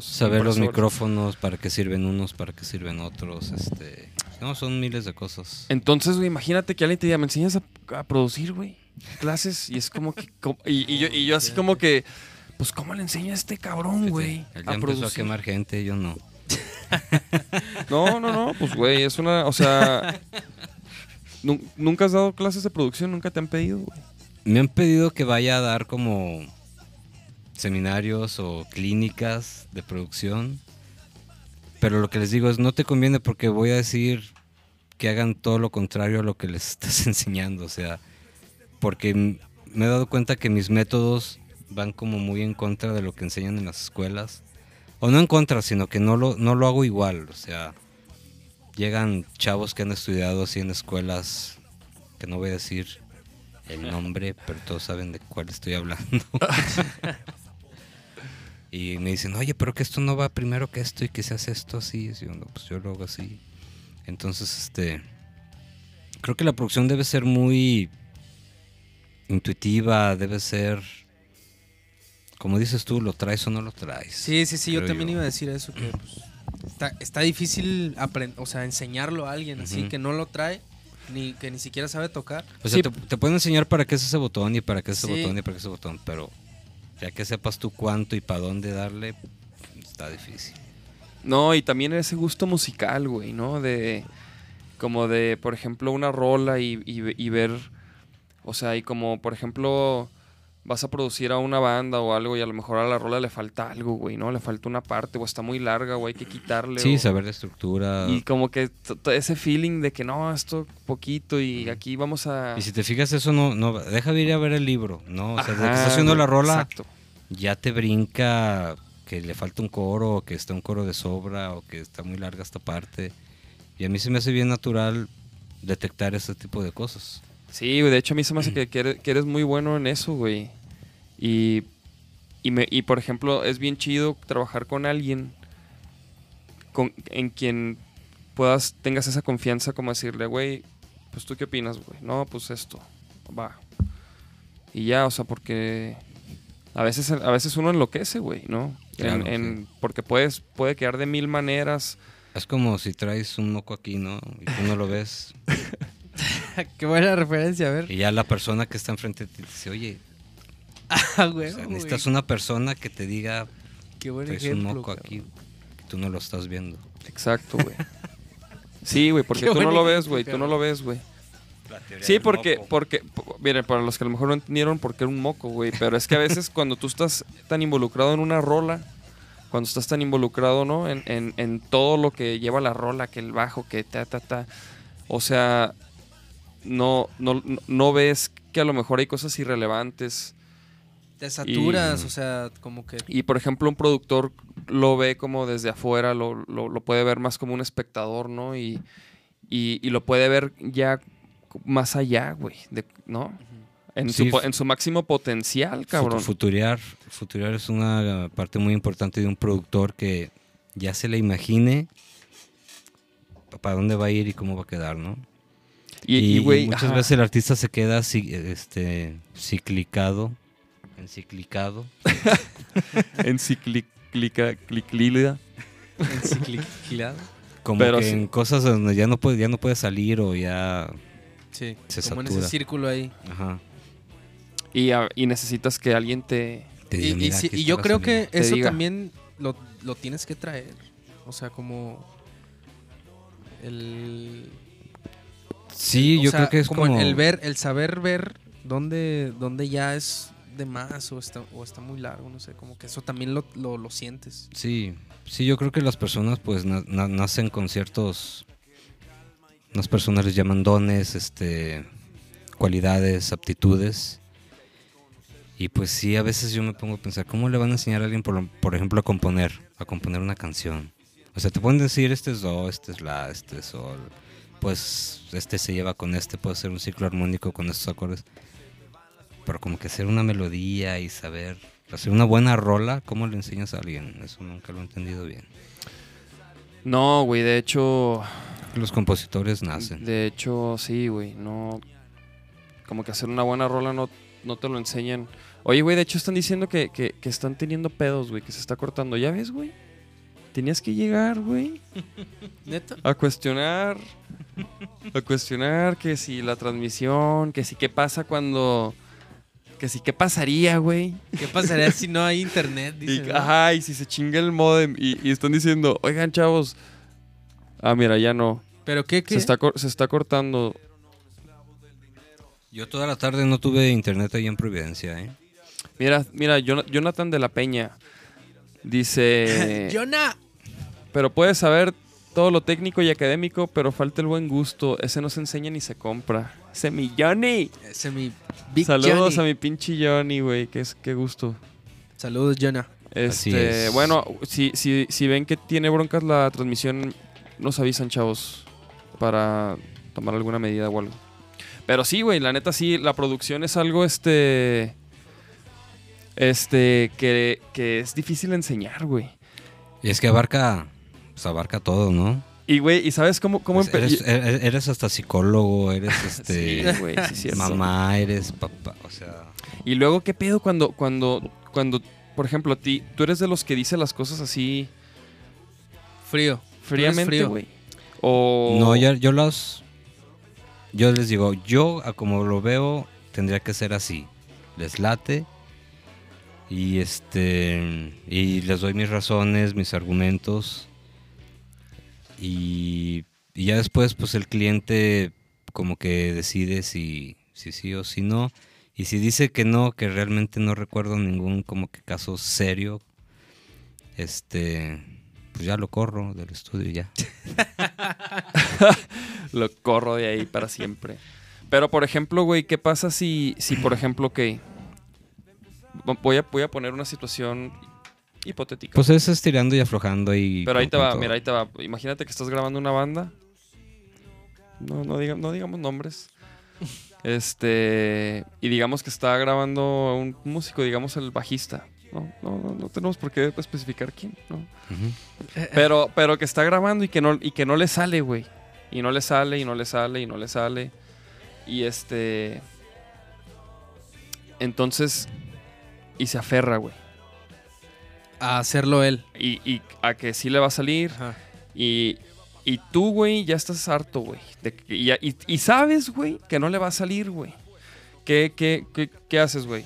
Saber los micrófonos, para qué sirven unos, para qué sirven otros. Este, no, son miles de cosas. Entonces, güey, imagínate que alguien te diga, me enseñas a, a producir, güey, clases, y es como que, como- y, y yo, y yo así como que, pues, ¿cómo le enseña a este cabrón, güey, Él a a quemar gente, yo no. No, no, no, pues, güey, es una, o sea, nu- nunca has dado clases de producción, nunca te han pedido. Me han pedido que vaya a dar como seminarios o clínicas de producción. Pero lo que les digo es, no te conviene porque voy a decir que hagan todo lo contrario a lo que les estás enseñando. O sea, porque me he dado cuenta que mis métodos van como muy en contra de lo que enseñan en las escuelas. O no en contra, sino que no lo, no lo hago igual. O sea, llegan chavos que han estudiado así en escuelas, que no voy a decir, el nombre, pero todos saben de cuál estoy hablando. y me dicen, oye, pero que esto no va primero que esto y que se hace esto así. Y yo, no, pues yo lo hago así. Entonces, este. Creo que la producción debe ser muy intuitiva, debe ser. Como dices tú, ¿lo traes o no lo traes? Sí, sí, sí, yo también iba a decir eso, que pues, está, está difícil o sea, enseñarlo a alguien así Ujú. que no lo trae, ni que ni siquiera sabe tocar. O sea, Sí. te, te pueden enseñar para qué es ese botón y para qué es ese Sí. botón y para qué es ese botón, pero ya que sepas tú cuánto y para dónde darle, está difícil. No, y también ese gusto musical, güey, ¿no? De. Como de, por ejemplo, una rola y, y- y ver. O sea, y como, por ejemplo, vas a producir a una banda o algo y a lo mejor a la rola le falta algo, güey, ¿no? Le falta una parte o está muy larga, güey, hay que quitarle. Sí, o- saber la estructura. Y como que ese feeling de que no, esto poquito y aquí vamos a. Y si te fijas, eso no, no deja de ir a ver el libro, ¿no? O sea, desde que Ajá, estás haciendo güey, la rola, Exacto. ya te brinca que le falta un coro, o que está un coro de sobra, o que está muy larga esta parte. Y a mí se me hace bien natural detectar ese tipo de cosas. Sí, güey, de hecho a mí se me hace que, que eres, que eres muy bueno en eso, güey. Y, y, me, y por ejemplo, es bien chido trabajar con alguien con, en quien puedas, tengas esa confianza como decirle, güey, pues tú qué opinas, güey. No, pues esto, va. Y ya, o sea, porque a veces, a veces uno enloquece, güey, ¿no? En- Porque puedes, puede quedar de mil maneras. Es como si traes un moco aquí, ¿no? Y tú no lo ves. Qué buena referencia, a ver. Y ya la persona que está enfrente te dice, oye, Ah, güey, o sea, güey. necesitas una persona que te diga, Qué buen traes un ejemplo. moco cabrón. aquí, que tú no lo estás viendo. Exacto, güey. Sí, güey, porque Qué tú no lo ves, ejemplo, güey, tú no lo ves, güey. Sí, porque, porque, po- miren, para los que a lo mejor no entendieron por qué era un moco, güey, pero es que a veces cuando tú estás tan involucrado en una rola, cuando estás tan involucrado, ¿no? En, en, en todo lo que lleva la rola, que el bajo, que ta, ta, ta, o sea, no, no, no- no ves que a lo mejor hay cosas irrelevantes. Te saturas, Y- o sea, como que... Y por ejemplo, un productor lo ve como desde afuera, lo, lo- lo puede ver más como un espectador, ¿no? Y, y, y lo puede ver ya más allá, güey, ¿no? En, Sí, su, en su máximo potencial, cabrón. Futurear, futurear es una parte muy importante de un productor que ya se le imagine pa- para dónde va a ir y cómo va a quedar, ¿no? Y, Y, y, y güey, muchas ajá. veces el artista se queda este, ciclicado, enciclicado. enciclica, cliclida. Como Pero que sí. en cosas donde ya no puede, ya no puede salir o ya. Sí, Se como en ese círculo ahí. Ajá. Y, a- y necesitas que alguien te... te Y, diga, y "Mira, sí, aquí y está yo creo salida". que Te eso diga. también lo, lo tienes que traer. O sea, como... El... Sí, o yo sea, creo que es como. el- el ver, el saber ver dónde, dónde ya es de más o está, o está muy largo, no sé, como que eso también lo, lo, lo sientes. Sí, sí, yo creo que las personas pues na- na- nacen con ciertos, unas personas les llaman dones, este, cualidades, aptitudes. Y pues sí, a veces yo me pongo a pensar, ¿cómo le van a enseñar a alguien, por, por ejemplo, a componer, a componer una canción? O sea, te pueden decir, este es do, este es la, este es sol, pues este se lleva con este, puede ser un ciclo armónico con estos acordes. Pero como que hacer una melodía y saber hacer una buena rola, ¿cómo le enseñas a alguien? Eso nunca lo he entendido bien. No, güey, de hecho... Los compositores nacen. De hecho, sí, güey, no... Como que hacer una buena rola no, no te lo enseñan. Oye, güey, de hecho están diciendo que, que, que están teniendo pedos, güey, que se está cortando. ¿Ya ves, güey? Tenías que llegar, güey, ¿Neta? a cuestionar, a cuestionar que si la transmisión, que si qué pasa cuando, que si qué pasaría, güey. ¿Qué pasaría si no hay internet? Y, Dicen, ¿no? ajá, y si se chinga el modem y, y están diciendo, oigan, chavos, ah, mira, ya no, ¿Pero qué? qué? se está, se está cortando. Yo toda la tarde no tuve internet ahí en Providencia, ¿eh? Mira, mira, Jon- Jonathan de la Peña dice, ¡Jonah! Pero puedes saber todo lo técnico y académico, pero falta el buen gusto. Ese no se enseña ni se compra. Ese mi Johnny. Ese mi Big Saludos Johnny. a mi pinche Johnny, güey. Qué, qué gusto. Saludos, Jonah. Este, es. bueno, si, si, si ven que tiene broncas la transmisión, nos avisan, chavos, para tomar alguna medida o algo. Pero sí, güey, la neta sí, la producción es algo, este... Este, que, que es difícil enseñar, güey. Y es que abarca, pues abarca todo, ¿no? Y, güey, ¿y sabes cómo, cómo Pues eres, y- eres- eres hasta psicólogo, eres este Sí, güey, sí, mamá, eres papá, o sea, Y luego, ¿qué pedo cuando, cuando, cuando, por ejemplo, a ti, tú eres de los que dice las cosas así Frío. fríamente, frío. güey? O... no, yo, yo los, yo les digo, yo a como lo veo tendría que ser así, les late y este y les doy mis razones, mis argumentos y, y ya después pues el cliente como que decide si si sí o si no y si dice que no, que realmente no recuerdo ningún como que caso serio, este pues ya lo corro del estudio ya. Lo corro de ahí para siempre. Pero, por ejemplo, güey, ¿qué pasa si, si por ejemplo, que... Voy a, voy a poner una situación hipotética. Pues es estirando y aflojando y... Pero ahí te va, todo. mira, ahí te va. Imagínate que estás grabando una banda. No, no, diga- no digamos nombres. Este. Y digamos que está grabando un músico, digamos el bajista. No, no, no, no tenemos por qué especificar quién, ¿no? Ujú. Pero, pero que está grabando y que no, y que no le sale, güey. Y no le sale, y no le sale, y no le sale. Y este. Entonces. Y se aferra, güey. A hacerlo él. Y, y a que sí le va a salir. Ajá. Y, y tú, güey, ya estás harto, güey. Y, ya- y- y sabes, güey, que no le va a salir, güey. ¿Qué, qué, qué, qué haces, güey?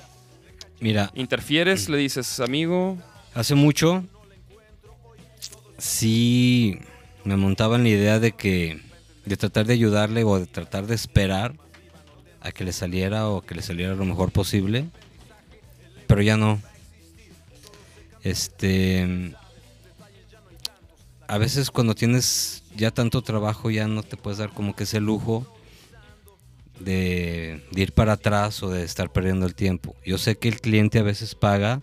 Mira, Interfieres, le dices, amigo. hace mucho sí me montaba en la idea de que de tratar de ayudarle o de tratar de esperar a que le saliera o que le saliera lo mejor posible, pero ya no. Este a veces cuando tienes ya tanto trabajo ya no te puedes dar como que ese lujo de, de ir para atrás o de estar perdiendo el tiempo. Yo sé que el cliente a veces paga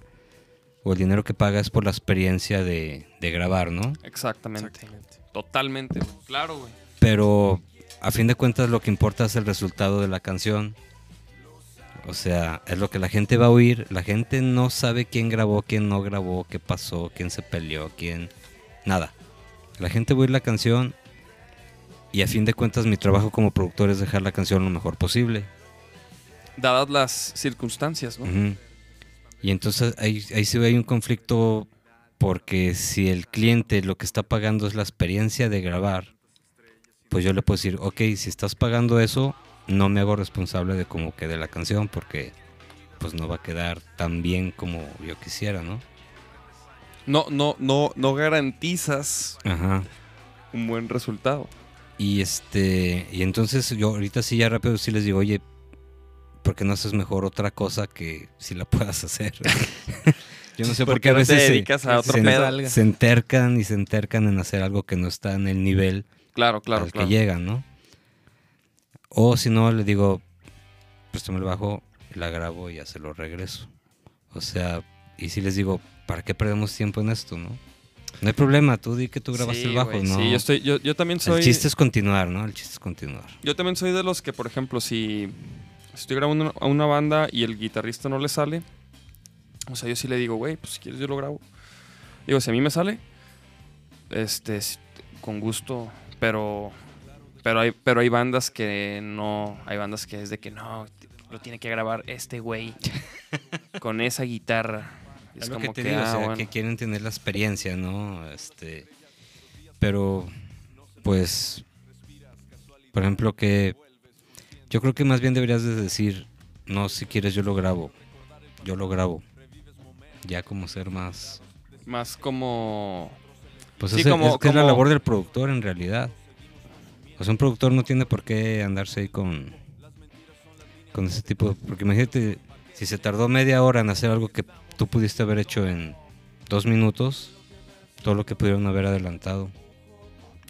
o el dinero que paga es por la experiencia de, de grabar, ¿no? Exactamente. Totalmente. güey. Claro, güey. Pero a fin de cuentas lo que importa es el resultado de la canción. O sea, es lo que la gente va a oír. La gente no sabe quién grabó, quién no grabó, qué pasó, quién se peleó, quién... Nada. La gente va a oír la canción y a fin de cuentas mi trabajo como productor es dejar la canción lo mejor posible. Dadas las circunstancias, ¿no? Ujú. Y entonces ahí, ahí sí hay un conflicto porque si el cliente lo que está pagando es la experiencia de grabar, pues yo le puedo decir, ok, si estás pagando eso, no me hago responsable de cómo quede la canción porque pues no va a quedar tan bien como yo quisiera, ¿no? No, no, no, no garantizas Ajá. un buen resultado. Y este, y entonces yo ahorita sí ya rápido sí les digo, oye, ¿por qué no haces mejor otra cosa que si la puedas hacer? yo no sé por qué a no te veces se- dedicas a otro se, pedo. se entercan y se entercan en hacer algo que no está en el nivel Claro, claro, al claro. que llegan, ¿no? O si no, le digo, préstame el bajo, la grabo y ya se lo regreso. O sea, y si les digo, ¿para qué perdemos tiempo en esto, no? No hay problema, tú di que tú grabaste Sí, el bajo, güey, ¿no? Sí, yo, estoy, yo, yo también soy. El chiste es continuar, ¿no? El chiste es continuar. Yo también soy de los que, por ejemplo, si estoy grabando una- a una banda y el guitarrista no le sale, o sea, yo sí le digo, güey, pues si quieres yo lo grabo. Digo, si a mí me sale, este, con gusto, pero, pero hay, pero hay bandas que no, hay bandas que es de que no, lo tiene que grabar este güey con esa guitarra. Es, Es, lo como que que, te digo, ah, o sea, bueno. que quieren tener la experiencia, ¿no? Este, pero, pues, por ejemplo, que yo creo que más bien deberías de decir, no, si quieres yo lo grabo, yo lo grabo. Ya como ser más... más como Pues Sí, es, como- es que es la como- labor del productor en realidad. O sea, un productor no tiene por qué andarse ahí con, con ese tipo. Porque imagínate, si se tardó media hora en hacer algo que tú pudiste haber hecho en dos minutos, todo lo que pudieron haber adelantado.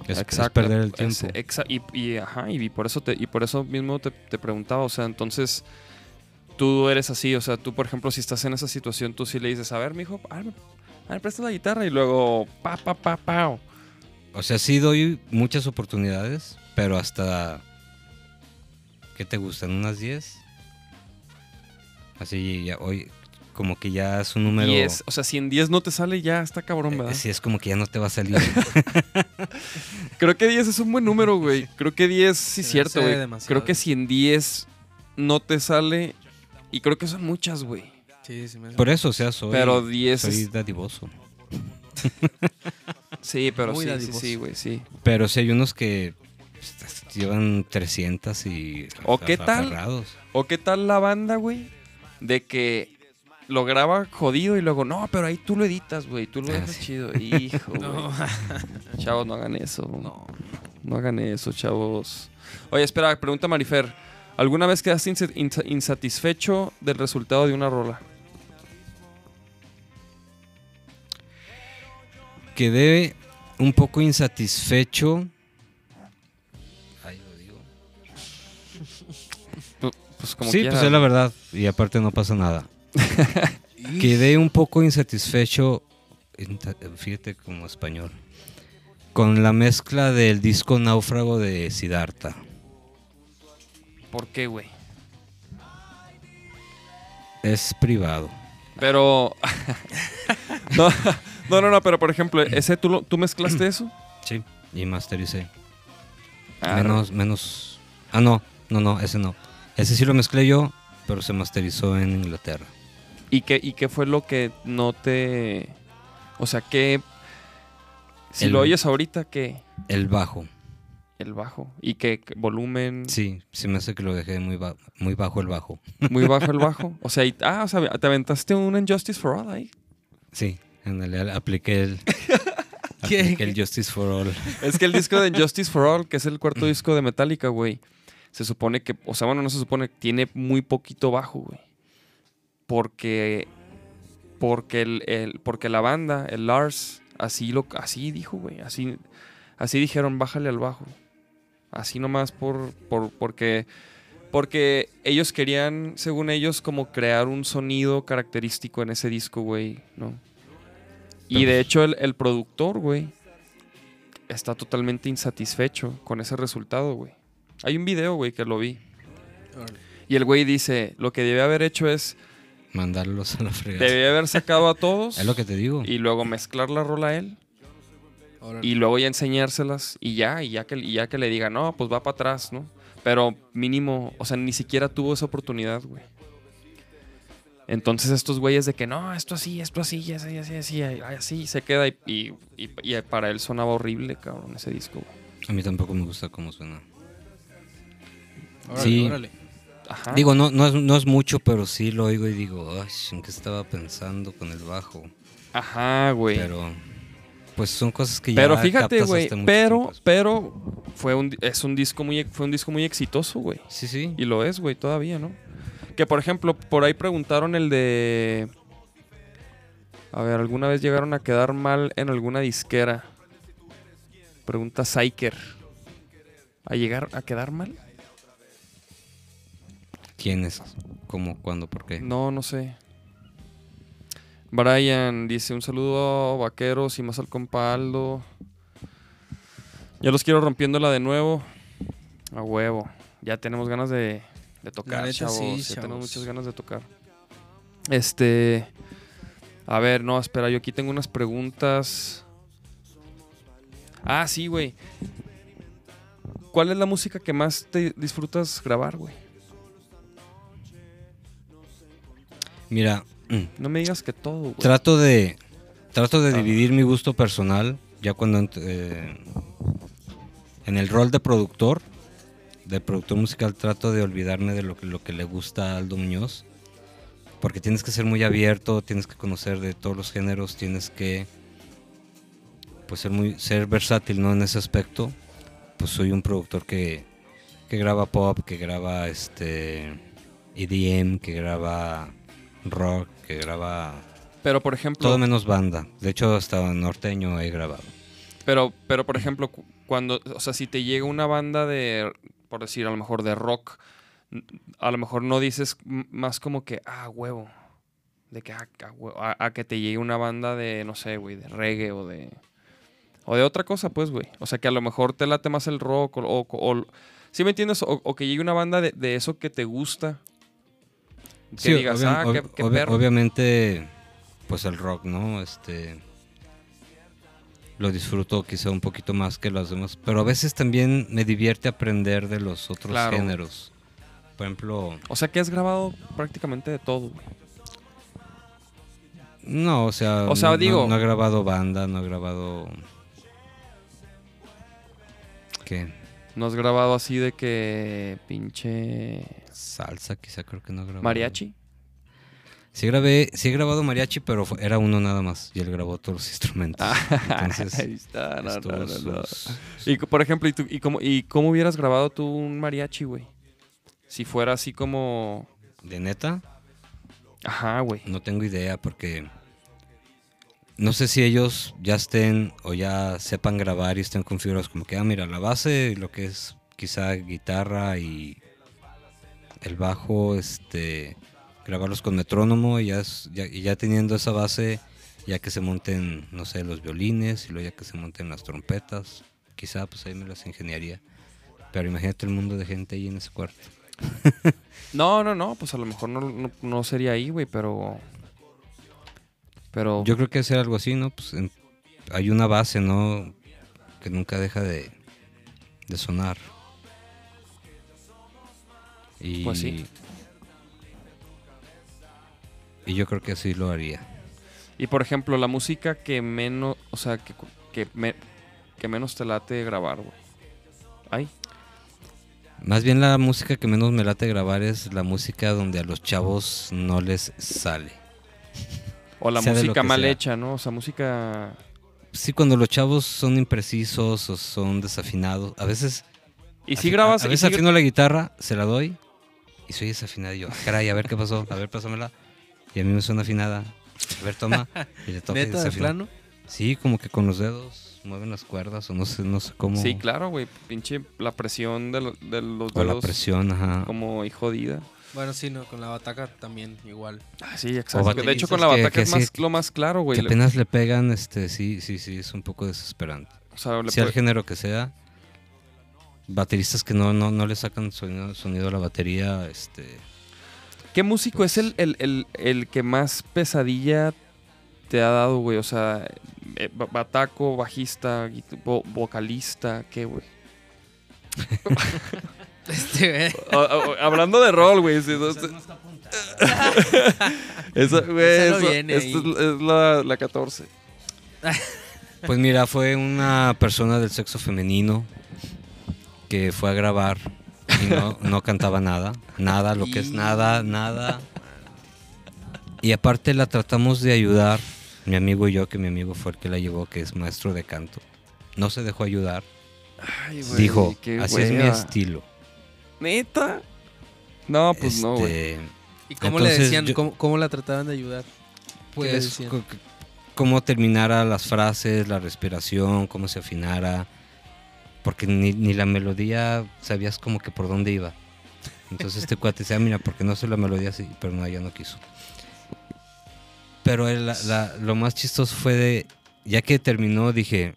Es, perder el es- tiempo. exa- y, y, ajá, y por eso te, y por eso mismo te, te preguntaba, o sea, entonces tú eres así, o sea, tú por ejemplo si estás en esa situación, tú sí le dices, a ver, mijo, a ver, a ver, presta la guitarra y luego pa pa pa pa. O sea, sí doy muchas oportunidades, pero hasta ¿Qué te gustan? ¿Unas 10? Así, ya, hoy, como que ya es un número... 10. O sea, si en 10 no te sale, ya está cabrón, ¿verdad? Eh, sí, es como que ya no te va a salir. Creo que 10 es un buen número, güey. Creo que 10 sí es cierto, güey. Creo que si en 10 no te sale. Y creo que son muchas, güey. Sí, sí me Por eso, o sea, soy, Pero 10 soy es- dadivoso. Sí, pero Muy sí, sí, dadivoso. sí, güey, sí. Pero sí hay unos que llevan 300 y... ¿O qué tal? ¿O qué tal la banda, güey? De que lo graba jodido y luego, no, pero ahí tú lo editas, güey. Tú lo Ah, dejas sí. chido. Hijo, No. Chavos, no hagan eso. No. No hagan eso, chavos. Oye, espera, pregunta Marifer. ¿Alguna vez quedaste insa- insa- insatisfecho del resultado de una rola? Quedé un poco insatisfecho. Pues como sí, quiera. pues es la verdad. Y aparte no pasa nada. Quedé un poco insatisfecho, fíjate como español, con la mezcla del disco Náufrago de Siddhartha. ¿Por qué, güey? Es privado. Pero... no, no, no, no, pero por ejemplo, ¿ese tú, lo- tú mezclaste eso? Sí. Y mastericé. Ah, menos, menos... Ah, no, no, no, ese no. Ese sí lo mezclé yo, pero se masterizó en Inglaterra. ¿Y qué, ¿Y qué fue lo que no te... O sea, que... Si El- lo oyes ahorita, ¿qué? El bajo. El bajo. ¿Y qué? qué volumen? Sí, se me hace que lo dejé muy, ba- muy bajo el bajo. Muy bajo el bajo. O sea, y- ah, o sea, te aventaste un Injustice for All ahí. Sí, en el, apliqué el... ¿Qué? apliqué el Justice for All. Es que el disco de Justice for All, que es el cuarto disco de Metallica, güey, se supone que, o sea, bueno, no se supone, tiene muy poquito bajo, güey. Porque, porque, el, el- porque la banda, el Lars, así, lo, así dijo, güey, así, así dijeron, bájale al bajo. Así nomás por, por, porque, porque ellos querían, según ellos, como crear un sonido característico en ese disco, güey, ¿no? Y de hecho el, el productor, güey, está totalmente insatisfecho con ese resultado, güey. Hay un video, güey, que lo vi. Y el güey dice, lo que debe haber hecho es, Mandarlos a la fregada. debe haber sacado a todos Es lo que te digo. y luego mezclar la rola a él Órale. y luego ya enseñárselas y ya, y ya que, y ya que le diga, no, pues va para atrás, ¿no? Pero mínimo, o sea, ni siquiera tuvo esa oportunidad, güey. Entonces estos güeyes de que no, esto así, esto así, y así, así, así, y así, se queda y, y- y- y para él sonaba horrible, cabrón, ese disco, güey. A mí tampoco me gusta cómo suena. Órale, sí. órale. Ajá. Digo, no, no, es, no es mucho, pero sí lo oigo y digo, ay, ¿en qué estaba pensando con el bajo? Ajá, güey. Pero, Pero, pues son cosas que ya fíjate, güey, pero, pero fue un, es un disco muy, fue un disco muy exitoso, güey. Sí, sí. Y lo es, güey, todavía, ¿no? Que por ejemplo, por ahí preguntaron el de. A ver, ¿alguna vez llegaron a quedar mal en alguna disquera? Pregunta Psyker. ¿A llegar a quedar mal? ¿Quién es? ¿Cómo? ¿Cuándo? ¿Por qué? No, no sé. Brian dice un saludo a vaqueros y más al compa Aldo. Ya los quiero rompiéndola de nuevo. A huevo. Ya tenemos ganas de, de tocar, neta, chavos. sí, ya chavos. tenemos muchas ganas de tocar. Este. A ver, no, espera, yo aquí tengo unas preguntas. Ah, sí, güey. ¿Cuál es la música que más te disfrutas grabar, güey? Mira, No me digas que todo, güey. trato de trato de Ah. dividir mi gusto personal ya cuando eh, en el rol de productor de productor musical trato de olvidarme de lo que, lo que le gusta a Aldo Muñoz porque tienes que ser muy abierto tienes que conocer de todos los géneros tienes que pues ser muy ser versátil no en ese aspecto pues soy un productor que que graba pop que graba este EDM que graba rock que graba Pero por ejemplo, todo menos banda. De hecho, hasta norteño he grabado. pero, pero por ejemplo, cu- cuando, o sea, si te llega una banda de, por decir, a lo mejor de rock, a lo mejor no dices más como que, ah, huevo, de que, ah, ah, huevo", a, a que te llegue una banda de, no sé, güey, de reggae o de, o de otra cosa, pues, güey. O sea, que a lo mejor te late más el rock o, o- o- ¿Sí me entiendes? O, o que llegue una banda de, de eso que te gusta. Que Sí, digas, obvia- ah, ob- qué, perro. Obviamente, pues el rock, ¿no? Este. Lo disfruto quizá un poquito más que los demás. Pero a veces también me divierte aprender de los otros Claro. géneros. Por ejemplo, O sea que has grabado prácticamente de todo. güey. no, o sea. O sea, no- digo- No, he grabado banda, no he grabado. ¿Qué? No has grabado así de que pinche Salsa, quizá creo que no grabado. mariachi. Sí, grabé, sí he grabado mariachi, pero fue- era uno nada más. Y él grabó todos los instrumentos. Entonces, Ahí está, no, no, no, sus- Y por ejemplo, ¿y, tú- y cómo, ¿y cómo hubieras grabado tú un mariachi, güey? Si fuera así como... ¿De neta? Ajá, güey. No tengo idea porque no sé si ellos ya estén o ya sepan grabar y estén configurados como que, ah, mira, la base, lo que es quizá guitarra y el bajo, este, grabarlos con metrónomo y ya, ya- y ya teniendo esa base, ya que se monten, no sé, los violines y luego ya que se monten las trompetas, quizá pues ahí me las ingeniaría. Pero imagínate el mundo de gente ahí en ese cuarto. No, no, no, pues a lo mejor no, no, no sería ahí, güey, pero... Pero... Yo creo que hacer algo así, ¿no? Pues en- hay una base, ¿no? Que nunca deja de, de sonar. Y, Pues sí. Y yo creo que así lo haría. Y por ejemplo, la música que menos... O sea, que, que, me- que menos te late grabar, güey. Ay. Más bien la música que menos me late grabar es la música donde a los chavos no les sale. O la Sea música mal sea. hecha, ¿no? O sea, música... Sí, cuando los chavos son imprecisos o son desafinados. A veces Y si grabas... A, veces afino la guitarra, se la doy y soy desafinado. Y yo, "Ah, caray, a ver qué pasó, a ver, pásamela. Y a mí me suena afinada. A ver, toma. Y le toca y ¿Neta, de plano? Sí, como que con los dedos mueven las cuerdas o no sé, no sé cómo. Sí, claro, güey. Pinche la presión de, lo- de los O la dedos presión, ajá. como y jodida. Bueno, sí, no, con la bataca también igual. Ah, sí, exacto. De hecho, con la bataca que es más, lo más claro, güey. que apenas le pegan, este, sí, sí, sí, es un poco desesperante. O sea, le Sea el género que sea, bateristas que no, no, no le sacan sonido, sonido a la batería, este, ¿Qué músico es el, el, el, el que más pesadilla te ha dado, güey? O sea, eh, ba- bataco, bajista, vocalista, ¿qué, güey? Este, hablando de rol, güey. sí, no sé. Esa, güey, viene es, es la, la 14. Pues mira, fue una persona del sexo femenino que fue a grabar y no, no cantaba nada. Nada, lo que es nada, nada. Y aparte la tratamos de ayudar, mi amigo y yo, que mi amigo fue el que la llevó, que es maestro de canto. No se dejó ayudar. Ay, güey, Dijo, así es mi estilo. ¿Neta? No, pues no, güey. Este, ¿Y cómo le decían? yo- ¿Cómo, cómo la trataban de ayudar? ¿Qué le Pues cómo terminara las frases, la respiración, cómo se afinara. Porque ni, ni la melodía sabías como que por dónde iba. Entonces este cuate decía, "Ah, mira, porque no sé la melodía así, pero no, ya no quiso. Pero la- la- lo más chistoso fue de, ya que terminó, dije,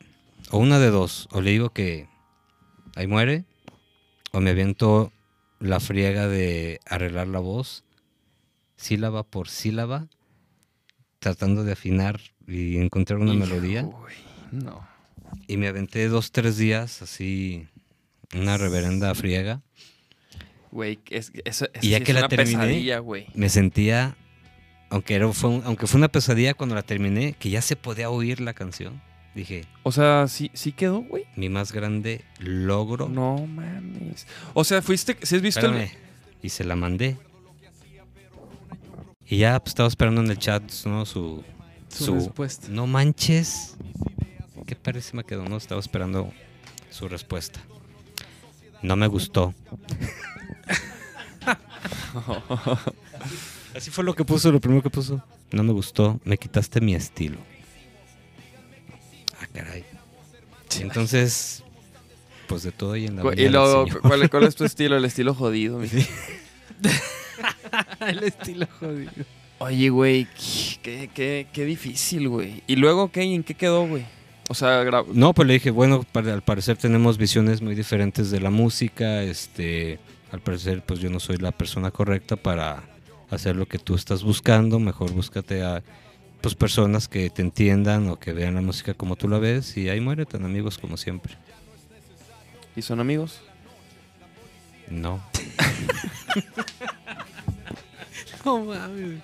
o una de dos, o le digo que ahí muere, o me aviento la friega de arreglar la voz, sílaba por sílaba, tratando de afinar y encontrar una Hijo, melodía. güey, No. Y me aventé dos, tres días así, una reverenda friega. Güey, es, eso, eso Y ya sí que es la una terminé, pesadilla, güey. Me sentía, aunque, era, fue, un- aunque fue una pesadilla cuando la terminé, que ya se podía oír la canción. Dije, O sea, ¿sí, sí quedó, güey? mi más grande logro. No mames. O sea, fuiste, si has visto el- Espérame. Y se la mandé. Y ya pues, estaba esperando en el chat ¿no? su, Su respuesta. No manches. Qué parísima quedó, ¿no? Estaba esperando su respuesta. No me gustó. Así fue lo que puso, lo primero que puso. No me gustó, me quitaste mi estilo. Ah, caray. Entonces, pues de todo y en la Y enseñó. ¿cuál, cuál es tu estilo? El estilo jodido, mi. el estilo jodido. Oye, güey, qué, qué, qué difícil, güey. ¿Y luego qué? ¿Y en qué quedó, güey? O sea, gra- No, pues le dije, bueno, para- al parecer tenemos visiones muy diferentes de la música, este, al parecer pues yo no soy la persona correcta para hacer lo que tú estás buscando, mejor búscate a pues personas que te entiendan o que vean la música como tú la ves y ahí muere tan amigos como siempre. ¿y son amigos? No. No mames.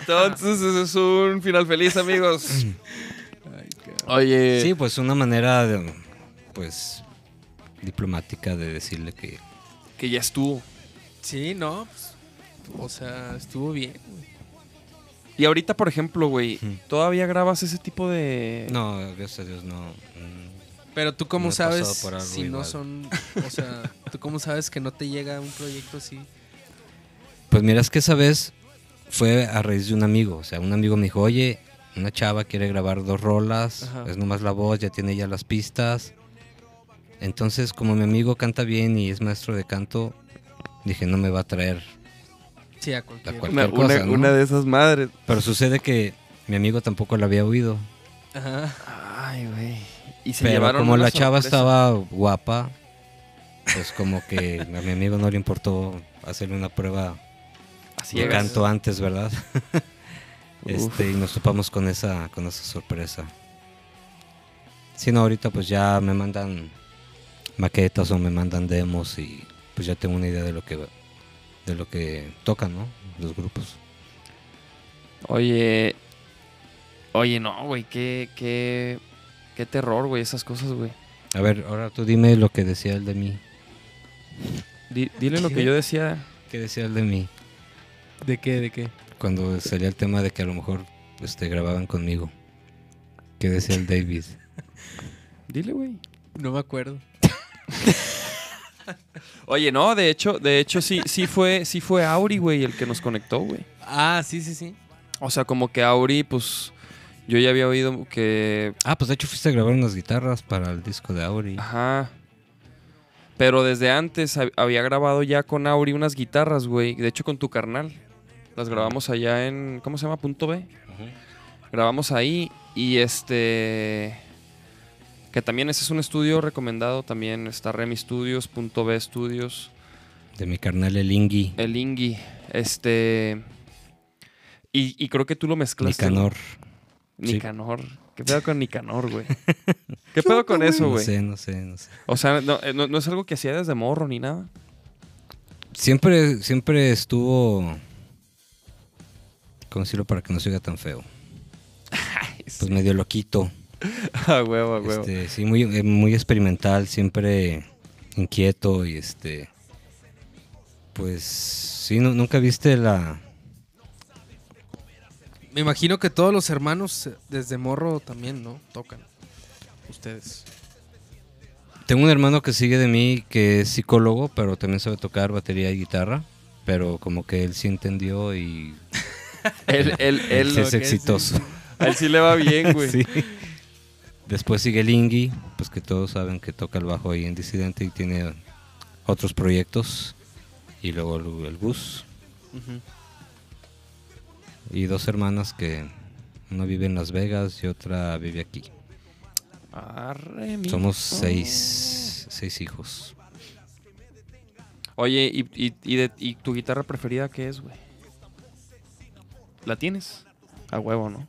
Entonces, ese es un final feliz, amigos. Oye, Sí, pues una manera de, pues diplomática de decirle que que ya estuvo. Sí, no, pues, o sea, estuvo bien. güey. Y ahorita, por ejemplo, güey. ¿todavía grabas ese tipo de...? no, gracias a Dios no. mm, Pero tú cómo sabes si no igual. son, o sea, tú cómo sabes que no te llega un proyecto así. Pues mira, es que esa vez fue a raíz de un amigo. O sea, un amigo me dijo, oye, una chava quiere grabar dos rolas, Ajá. es nomás la voz, ya tiene ya las pistas. Entonces, como mi amigo canta bien y es maestro de canto, dije, no me va a traer. Sí, a cualquier. cual- Una, cosa, una- ¿no? una de esas madres. Pero sucede que mi amigo tampoco la había oído. Ajá. Ay, güey. Y se Pero llevaron como la chava estaba guapa, pues como que a mi amigo no le importó hacerle una prueba Es. canto antes, ¿verdad? Este, y nos topamos con esa, con esa sorpresa. Si no, ahorita pues ya me mandan maquetas o me mandan demos y pues ya tengo una idea de lo que de lo que tocan, ¿no? Los grupos. Oye, oye, no, güey, qué, qué, qué terror, güey, esas cosas, güey. A ver, ahora tú dime lo que decía el de mí. Di- dile lo que yo decía. ¿Qué decía el de mí? ¿De qué? ¿De qué? Cuando salía el tema de que a lo mejor este, grababan conmigo. ¿Qué decía el David? Dile, güey. No me acuerdo. Oye, no, de hecho, de hecho sí, sí fue, sí fue Auri, güey, el que nos conectó, güey. Ah, sí, sí, sí. O sea, como que Auri, pues, yo ya había oído que, Ah, pues de hecho fuiste a grabar unas guitarras para el disco de Auri. ajá. Pero desde antes hab- había grabado ya con Auri unas guitarras, güey. De hecho, con tu carnal. Las grabamos allá en, ¿cómo se llama? Punto B. Grabamos ahí y este... Que también ese es un estudio recomendado también. Está Remy Studios, Punto B Studios. De mi carnal el Ingi. El Ingi. Este... Y, y creo que tú lo mezclaste. ¿no? Nicanor. Sí. Nicanor. ¿Qué pedo con Nicanor, güey? ¿Qué pedo con eso, No güey? sé, no sé, no sé. O sea, no, eh, no- no es algo que hacía desde morro ni nada. Siempre, siempre estuvo. ¿Cómo decirlo para que no se oiga tan feo? Pues medio loquito. A huevo, a huevo. Este, sí, muy, eh, muy experimental, siempre inquieto y este. Pues sí, nu- nunca viste la. Me imagino que todos los hermanos eh, desde morro también, ¿no? Tocan. Ustedes. Tengo un hermano que sigue de mí que es psicólogo, pero también sabe tocar batería y guitarra. Pero como que él sí entendió y Él, él, él, sí es exitoso. a él sí le va bien, güey. Sí. Después sigue el Ingi, pues que todos saben que toca el bajo ahí en Disidente y tiene otros proyectos. Y luego el, Gus. Y dos hermanas que una vive en Las Vegas y otra vive aquí. Arre. Somos seis, seis hijos. Oye, ¿y, y, y de- y tu guitarra preferida qué es, güey? ¿La tienes? A huevo, ¿no?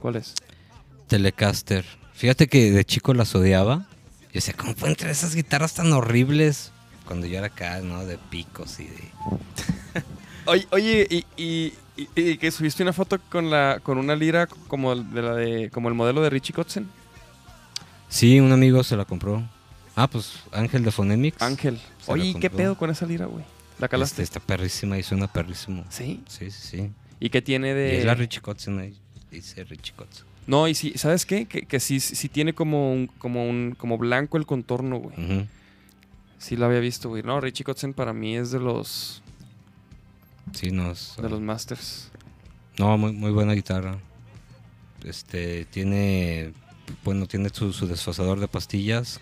¿Cuál es? Telecaster. Fíjate que de chico las odiaba. Yo decía, ¿cómo pueden traer esas guitarras tan horribles? Cuando yo era acá, ¿no? De picos y de... Oye, oye y, y, y- y que subiste una foto con la con una lira como el de la de como el modelo de Richie Kotzen. Sí, un amigo se la compró. Ah, pues Ángel de Phonemics. Ángel. Oye, ¿y qué pedo con esa lira, güey? ¿La calaste? Este, está perrísima y suena perrísimo. Sí. Sí, sí, sí. ¿Y qué tiene Y de es la Richie Kotzen ahí. Dice Richie Kotzen. No, y sí, ¿sabes qué? Que, que sí, sí tiene como un, como un, como blanco el contorno, güey. Sí lo había visto, güey. No, Richie Kotzen para mí es de los, Sí, no, es- de los masters. no muy, muy buena guitarra. Este, tiene, bueno, tiene su, su desfasador de pastillas.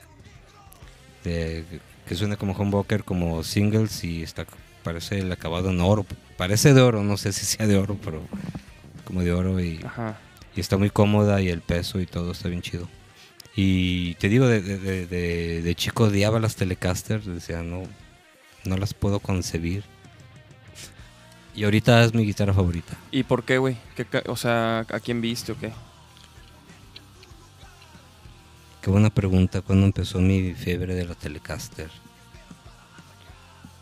de- que suena como humbucker, como singles y está, parece el acabado en oro. Parece de oro, no sé si sea de oro, pero como de oro y, Ajá. y está muy cómoda y el peso y todo está bien chido. Y te digo, de, de- de- de- chico odiaba las Telecaster, decía, no, no las puedo concebir. Y ahorita es mi guitarra favorita. ¿Y por qué, güey? ¿Qué ca- O sea, ¿a quién viste o qué? Qué buena pregunta, ¿cuándo empezó mi fiebre de la Telecaster?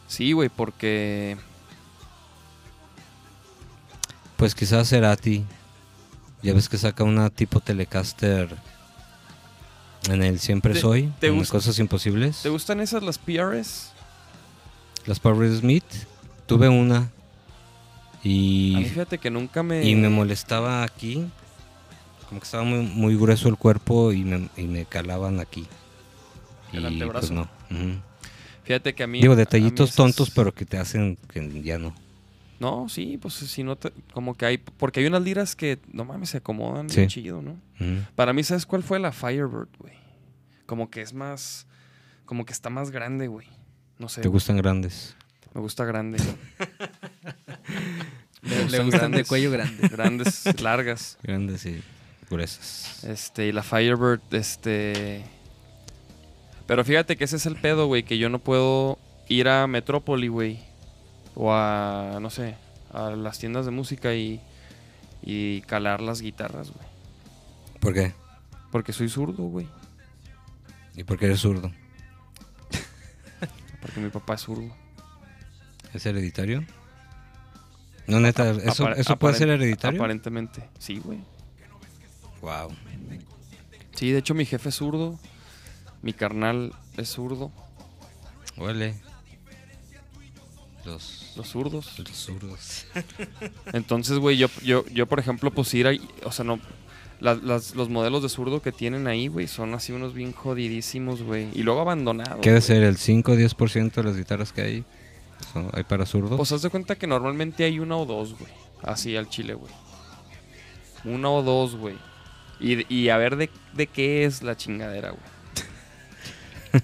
Sí, güey, porque... Pues quizás Cerati. Ya ves que saca una tipo Telecaster en el Siempre ¿Te- Soy, te en Cosas Imposibles. ¿Te gustan esas las PRS? Las Power Smith, tuve una A y, mí fíjate que nunca me... y me molestaba aquí, como que estaba muy, muy grueso el cuerpo y me, y me calaban aquí. El y antebrazo. pues no. Fíjate que a mí... Digo, detallitos esas- tontos, pero que te hacen que ya no. No, sí, pues si no te... Como que hay... Porque hay unas liras que, no mames, se acomodan Sí. bien chido, ¿no? Para mí, ¿sabes cuál fue la Firebird, güey? Como que es más... Como que está más grande, güey. No sé. ¿Te güey. gustan grandes? Me gusta grande. Le, le gustan de grandes. cuello grande. Grandes, largas. Grandes y gruesas. Este, y la Firebird, este. Pero fíjate que ese es el pedo, güey, que yo no puedo ir a Metrópoli, güey. O a, no sé, a las tiendas de música y, y calar las guitarras, güey. ¿Por qué? Porque soy zurdo, güey. ¿Y por qué eres zurdo? Porque mi papá es zurdo. ¿Es hereditario? No, neta, ¿eso, eso puede ser hereditario? Aparentemente, sí, güey. Wow. Sí, de hecho mi jefe es zurdo. Mi carnal es zurdo. Huele. Los, Los zurdos. los zurdos. Entonces, güey, yo, yo, yo, por ejemplo, pues ir ahí, o sea, no, las- las- los modelos de zurdo que tienen ahí, güey, son así unos bien jodidísimos, güey. Y luego abandonados. ¿Qué debe ser el 5 o 10% de las guitarras que hay? son- ¿Hay para zurdos? Pues haz de cuenta que normalmente hay una o dos, güey. Así al chile, güey. Una o dos, güey. Y, y a ver de, de qué es la chingadera, güey.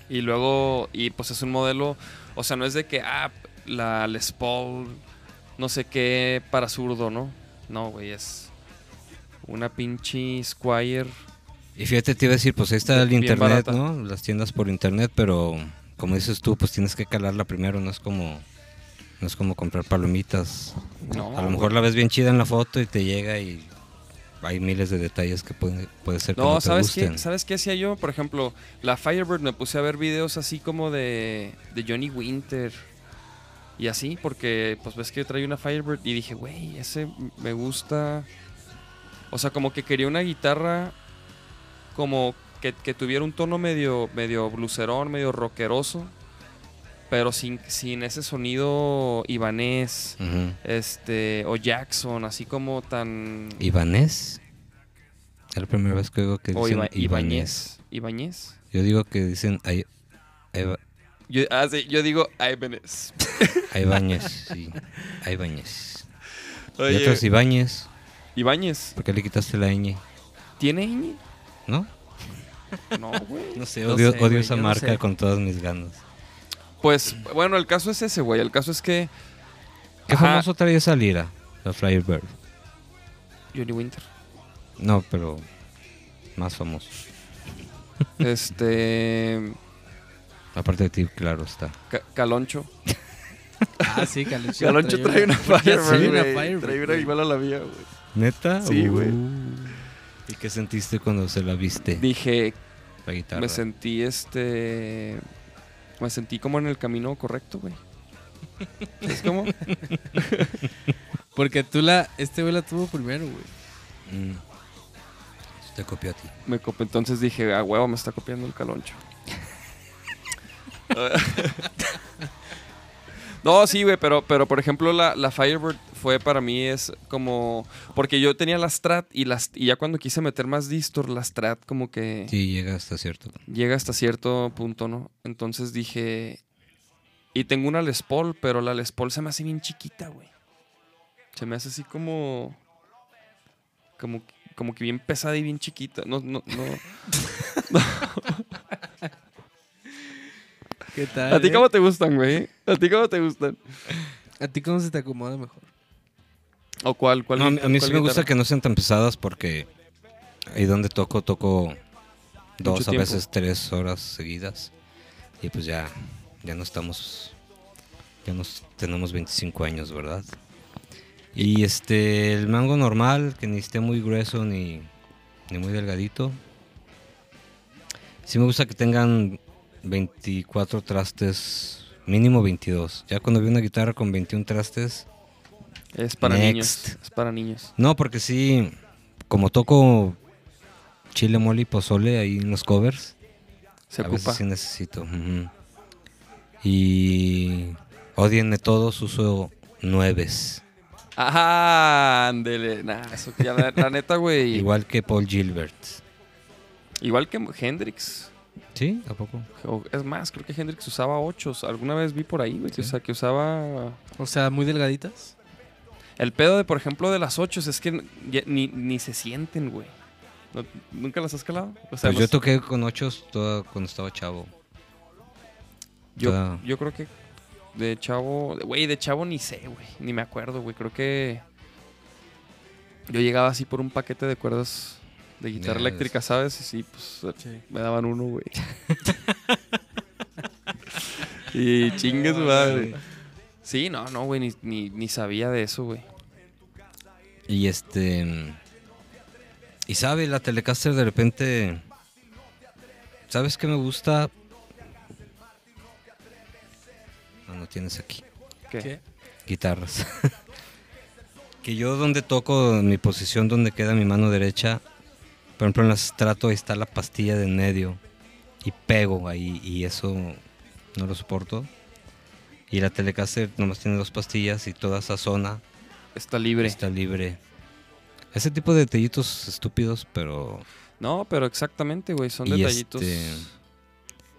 Y luego, y pues es un modelo, o sea, no es de que, ah, la Les Paul, no sé qué, para zurdo, ¿no? No, güey, es una pinche Squire. y fíjate, te iba a decir, pues ahí está el internet, barata. ¿no? Las tiendas por internet, pero como dices tú, pues tienes que calarla primero, no es como... No es como comprar palomitas. No, a lo mejor la ves bien chida en la foto y te llega y hay miles de detalles que puede, puede ser que no, No, te ¿sabes gusten. qué? ¿Sabes qué hacía yo? Por ejemplo, la Firebird me puse a ver videos así como de, de Johnny Winter y así, porque pues ves que yo traía una Firebird y dije, güey, ese me gusta. O sea, como que quería una guitarra como que, que tuviera un tono medio, medio blucerón, medio rockeroso, pero sin, sin ese sonido ibanés, este, o Jackson, así como tan... ¿Ibanés? Es la primera vez que oigo que dicen Iba-. Ibáñez. Ibáñez. Yo digo que dicen Ay- Eva- Yo, ah, sí, yo digo Ibanez. Ibáñez, sí. Ibáñez. Y Oye, otros Ibáñez. Ibáñez, ¿Por qué le quitaste la ñ? ¿tiene ñ? ¿No? No, güey. No sé, No odio, sé, odio esa no marca sé. con todas mis ganas. Pues, bueno, el caso es ese, güey. El caso es que ¿Qué Ajá. famoso traía esa lira? La Firebird. Johnny Winter. No, pero más famoso. Este. Aparte de ti, claro está. Ca- Caloncho. Ah, sí, Caloncho. Caloncho trae una Firebird. trae una güey. Firebird, Trae una güey. igual a la mía, güey. ¿Neta? Sí, güey. Uh. ¿Y qué sentiste cuando se la viste? Dije, La guitarra. me sentí este. Me sentí como en el camino correcto, güey. ¿Es como? Porque tú la. Este güey la tuvo primero, güey. Mm. Te copió a ti. Me cop- entonces dije, a huevo, me está copiando el caloncho. no, sí, güey, pero, pero por ejemplo la, la Firebird fue para mí es como... Porque yo tenía la Strat y, las, y ya cuando quise meter más distor, la Strat como que Sí, llega hasta cierto. llega hasta cierto punto, ¿no? Entonces dije... Y tengo una Les Paul, pero la Les Paul se me hace bien chiquita, güey. Se me hace así como... Como, como que bien pesada y bien chiquita. No, no, no. ¿Qué tal? ¿A ti eh? cómo te gustan, güey? ¿A ti cómo te gustan? ¿A ti cómo se te acomoda mejor? ¿O cuál? cuál No, a mí, a mí cuál sí me gusta que no sean tan pesadas porque ahí donde toco, toco dos, a tiempo. veces tres horas seguidas. Y pues ya, ya no estamos, ya nos tenemos 25 años, ¿verdad? Y este, el mango normal, que ni esté muy grueso ni, ni muy delgadito. Sí me gusta que tengan 24 trastes, mínimo 22. Ya cuando vi una guitarra con 21 trastes, Es para Next. niños. Es para niños. no, porque sí, como toco chile, mole y pozole ahí en los covers, Se a ocupa. veces sí necesito. ujú. Y odienme todos, uso nueves. Ajá, ándele. Nah, eso que ya la, la neta, güey. Igual. Igual que Paul Gilbert. que Hendrix. ¿Sí? ¿A poco? O- Es más, creo que Hendrix usaba ochos. Alguna vez vi por ahí, güey. que, o sea, que usaba. O sea, muy delgaditas. El pedo de, por ejemplo, de las ochos es que ni, ni se sienten, güey. ¿No- ¿Nunca las has calado? O sea, Pues yo toqué con ochos toda, cuando estaba chavo. yo, toda- yo creo que de chavo. Güey, de chavo ni sé, güey. Ni me acuerdo, güey. Creo que. Yo llegaba así por un paquete de cuerdas de guitarra eléctrica, ¿sabes? Y sí, pues me daban uno, güey. y chingue su madre. Sí, no, no, güey, ni, ni, ni sabía de eso, güey. Y este. Y sabe, la Telecaster de repente. ¿Sabes qué me gusta? No, no tienes aquí. ¿Qué? Guitarras. que yo donde toco, en mi posición donde queda mi mano derecha, por ejemplo en las trato ahí está la pastilla de en medio. Y pego ahí y eso no lo soporto. Y la Telecaster nomás tiene dos pastillas y toda esa zona Está libre. Está libre. Ese tipo de detallitos estúpidos, pero... No, pero exactamente, güey. Son Y detallitos. este-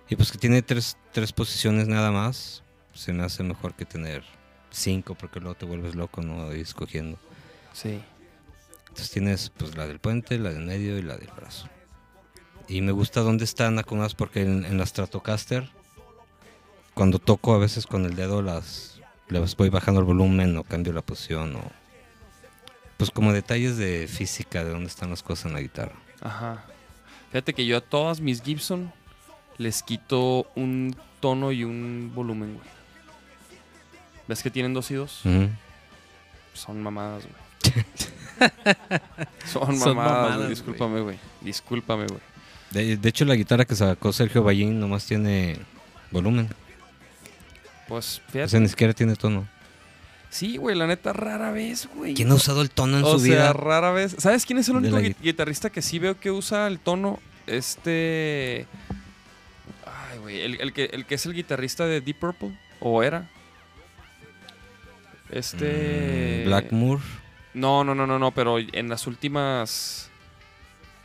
Y pues que tiene tres, tres posiciones nada más. Se me hace mejor que tener cinco, porque luego te vuelves loco, ¿no? Escogiendo. Sí. Entonces tienes pues la del puente, la del medio y la del brazo. Y me gusta dónde están acomodadas porque en, en la Stratocaster, cuando toco a veces con el dedo las, les voy bajando el volumen o cambio la posición o... Pues como detalles de física de dónde están las cosas en la guitarra. Ajá. Fíjate que yo a todas mis Gibson les quito un tono y un volumen, güey. ¿Ves que tienen dos y dos? Son mamadas, güey. Son Son mamadas, güey. Discúlpame, güey. Discúlpame, güey. De, de hecho la guitarra que sacó Sergio Ballín nomás tiene volumen. Pues O fíjate. sea, ni siquiera tiene tono. Sí, güey, la neta, rara vez, güey. ¿Quién ha usado el tono en o su sea, vida? rara vez. ¿Sabes quién es el único guitarrista que sí veo que usa el tono? Este. Ay, güey. El, el que, el que es el guitarrista de Deep Purple. ¿O era? Este. Mm, Blackmoor. No, no, no, no, no, pero en las últimas.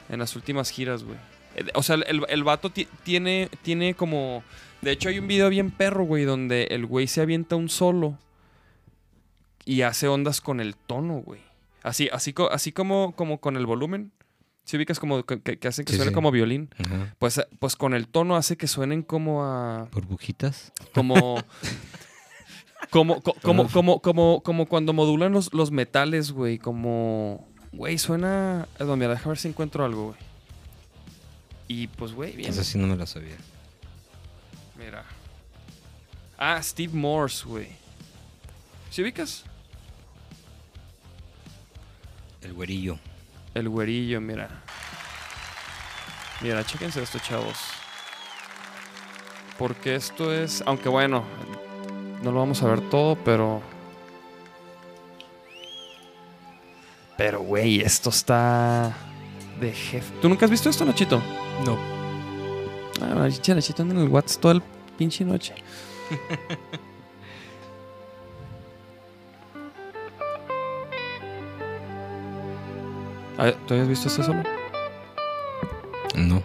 En las últimas giras, güey. Eh, O sea, el, el vato ti- tiene, tiene como. De hecho, hay un video bien perro, güey, donde el güey se avienta un solo y hace ondas con el tono, güey. Así, así, así como, como con el volumen. Si ubicas como que, que- hacen que Sí, suene sí. como violín. Ajá. Pues, pues con el tono hace que suenen como a. Burbujitas. Como. Como, co- como, como, como, como cuando modulan los, los metales, güey. Como. Güey, suena. Donde mira, deja ver si encuentro algo, güey. Y pues, güey, bien. Esa sí no me la sabía. Mira. Ah, Steve Morse, güey. ¿Sí ubicas? El güerillo. El güerillo, mira. Mira, chéquense esto, chavos. Porque esto es. Aunque bueno, no lo vamos a ver todo, pero. Pero, güey, esto está. De jefe. ¿Tú nunca has visto esto, Nachito? No. Ah, Nachito, Nachito anda en el WhatsApp toda el pinche noche. Ah, ¿Tú habías visto este solo? No.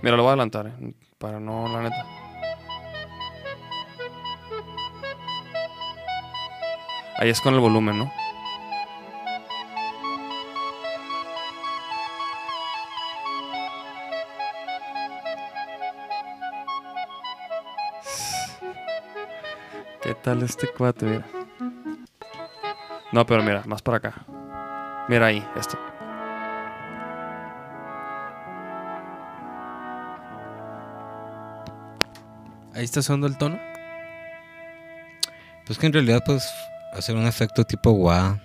Mira, lo voy a adelantar, eh, para no, la neta. Ahí es con el volumen, ¿no? ¿Qué tal este cuate? No, pero mira, más para acá. Mira ahí, esto. Ahí está sonando el tono. Pues que en realidad, pues, hacer un efecto tipo wah.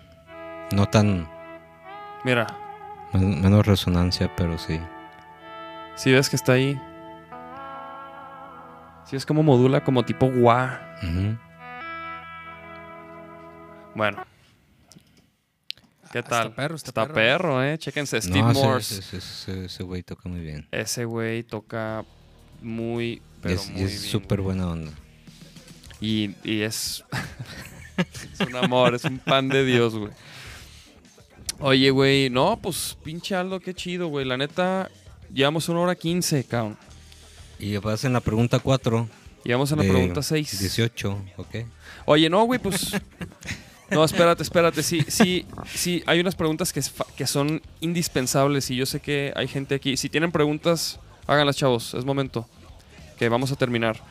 No tan. Mira, men- menos resonancia, pero sí. si ves que está ahí. Si ves como modula como tipo. Ujú. Bueno. ¿Qué Ah, tal? está perro, está Está perro. perro, eh. Chéquense, Steve No, Morse. ese- güey toca muy bien. Ese güey toca muy, pero es, muy es bien, súper buena onda. Y, y es. es un amor, es un pan de Dios, güey. Oye, güey, no, pues pinche Aldo, qué chido, güey. La neta, llevamos una hora quince, cabrón. Y vas en la pregunta 4. Llevamos en la pregunta seis. 18, ¿ok? Oye, no, güey, pues. No, espérate, espérate. Sí, sí, sí, hay unas preguntas que, que son indispensables y yo sé que hay gente aquí. Si tienen preguntas, háganlas, chavos. Es momento. Que vamos a terminar.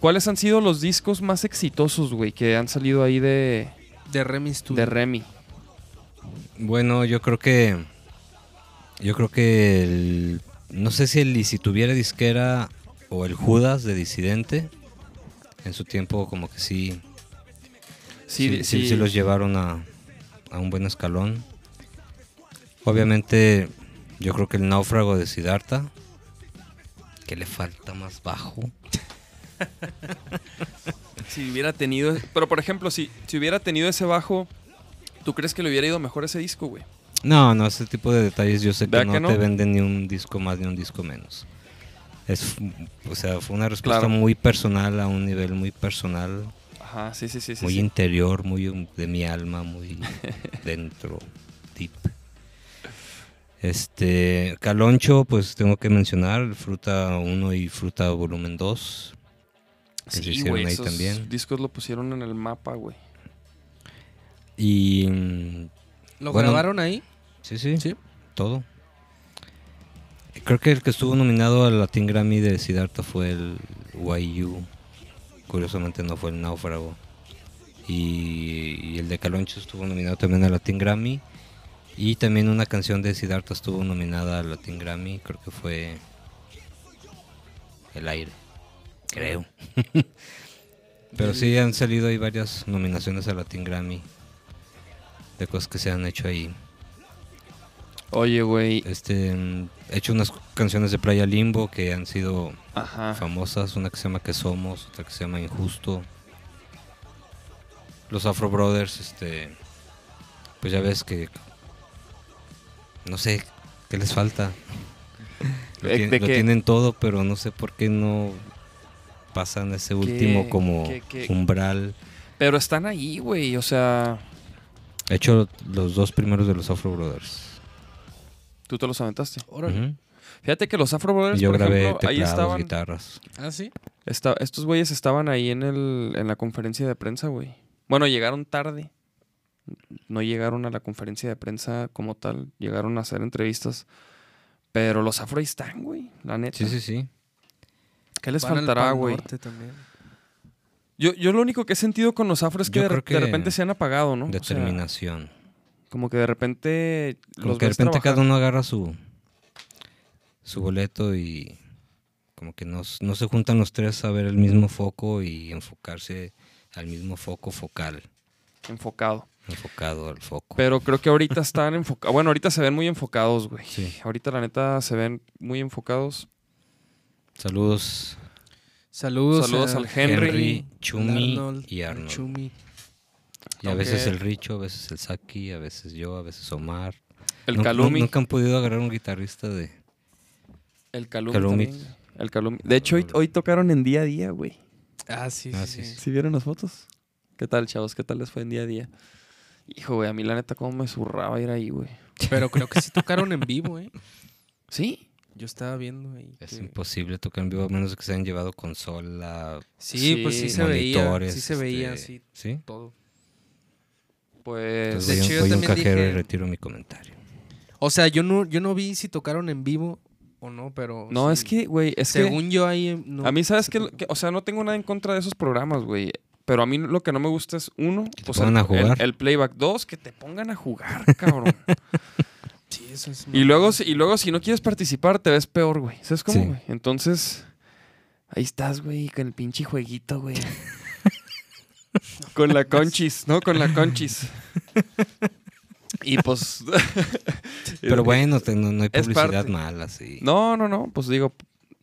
¿Cuáles han sido los discos más exitosos, güey, que han salido ahí de, De Remy Studio. de Remy? Bueno, yo creo que. Yo creo que. el- no sé si el Y si tuviera disquera o el Judas de Disidente. En su tiempo, como que sí. Sí, sí, sí, sí- sí los llevaron a, a un buen escalón. Obviamente, yo creo que el náufrago de Siddhartha. Que le falta más bajo. Si hubiera tenido. Pero por ejemplo, si, si hubiera tenido ese bajo, ¿tú crees que le hubiera ido mejor ese disco, güey? No, no, ese tipo de detalles yo sé que ¿Verdad no, que no? te venden ni un disco más ni un disco menos. Es, o sea, fue una respuesta Claro. muy personal a un nivel muy personal, Ajá, sí, sí, sí. muy sí. interior, muy de mi alma, muy dentro, deep. Este, Caloncho, pues tengo que mencionar, Fruta 1 y Fruta Volumen 2, que se Sí, hicieron güey, ahí esos también. discos lo pusieron en el mapa, güey. Y mm, ¿Lo Bueno, grabaron ahí? Sí, sí, Sí. todo. Creo que el que estuvo nominado al Latin Grammy de Siddhartha fue el YU. Curiosamente no fue el Náufrago. Y, y el de Caloncho estuvo nominado también al Latin Grammy. Y también una canción de Siddhartha estuvo nominada al Latin Grammy. Creo que fue El Aire. Creo. Pero sí han salido ahí varias nominaciones al Latin Grammy. De cosas que se han hecho ahí. Oye, güey. Este, he hecho unas canciones de Playa Limbo que han sido Ajá. famosas. Una que se llama Que Somos, otra que se llama Injusto. Los Afro Brothers, este, pues ya ves que, no sé, ¿qué les falta? Lo, ¿De- tien- de lo qué? tienen todo, pero no sé por qué no pasan ese último como qué- qué? umbral. Pero están ahí, güey. O sea, He hecho los dos primeros de los Afro Brothers. tú te los aventaste. Órale. Fíjate que los Afro Brothers, yo por grabé ejemplo, ahí teclados, estaban. guitarras. Ah, sí. esta- estos güeyes estaban ahí en, el, en la conferencia de prensa, güey. Bueno, llegaron tarde. No llegaron a la conferencia de prensa como tal. Llegaron a hacer entrevistas. Pero los Afro ahí están, güey. La neta. Sí, sí, sí. ¿Qué les Van al faltará, güey? Yo, yo lo único que he sentido con los Afro es que, de, repente se han apagado, ¿no? O sea, Determinación. como que de repente. Como los que de repente trabajar. cada uno agarra su, su boleto y como que no, no se juntan los tres a ver el mismo foco y enfocarse al mismo foco focal, Enfocado. enfocado al foco. Pero creo que ahorita están enfocados. Bueno, ahorita se ven muy enfocados, güey. Sí. Ahorita, la neta, se ven muy enfocados. Saludos Saludos, Saludos a al Henry, Henry, Chumi Arnold, y Arnold. Chumi. Y a veces el Richo, a veces el Saki, a veces yo, a veces Omar. El Nunca- Calumi. Nunca han podido agarrar un guitarrista de... El Calumi. El Calumi. De hecho, hoy, hoy tocaron en día a día, güey. Ah, sí, Ah, sí. sí, sí. ¿Sí vieron las fotos? ¿Qué tal, chavos? ¿Qué tal les fue en día a día? Hijo, güey, a mí la neta, cómo me zurraba ir ahí, güey. Pero creo que sí tocaron en vivo, ¿eh? ¿Sí? Yo estaba viendo ahí. Es que- imposible tocar en vivo a menos que se hayan llevado consola, Sí, pues sí Sí, se veía. Sí se veía, este, sí, ¿Sí? todo. Pues. Entonces de hecho, yo un también cajero y dije- retiro mi comentario. O sea, yo no, yo no vi si tocaron en vivo o no, pero. no, sí. es que, güey, es que. Según yo ahí. no a mí, ¿sabes qué? Que- O sea, no tengo nada en contra de esos programas, güey. Pero a mí lo que no me gusta es, uno, te pues el, a jugar. el- el playback. Dos, que te pongan a jugar, cabrón. Sí, eso es. y, luego, si- y luego, si no quieres participar, te ves peor, güey. ¿Sabes cómo, Sí. güey? Entonces, ahí estás, güey, con el pinche jueguito, güey. con la conchis, ¿no? Con la conchis. y pues... Pero bueno, no, no hay publicidad mala, sí. No, no, no, pues digo,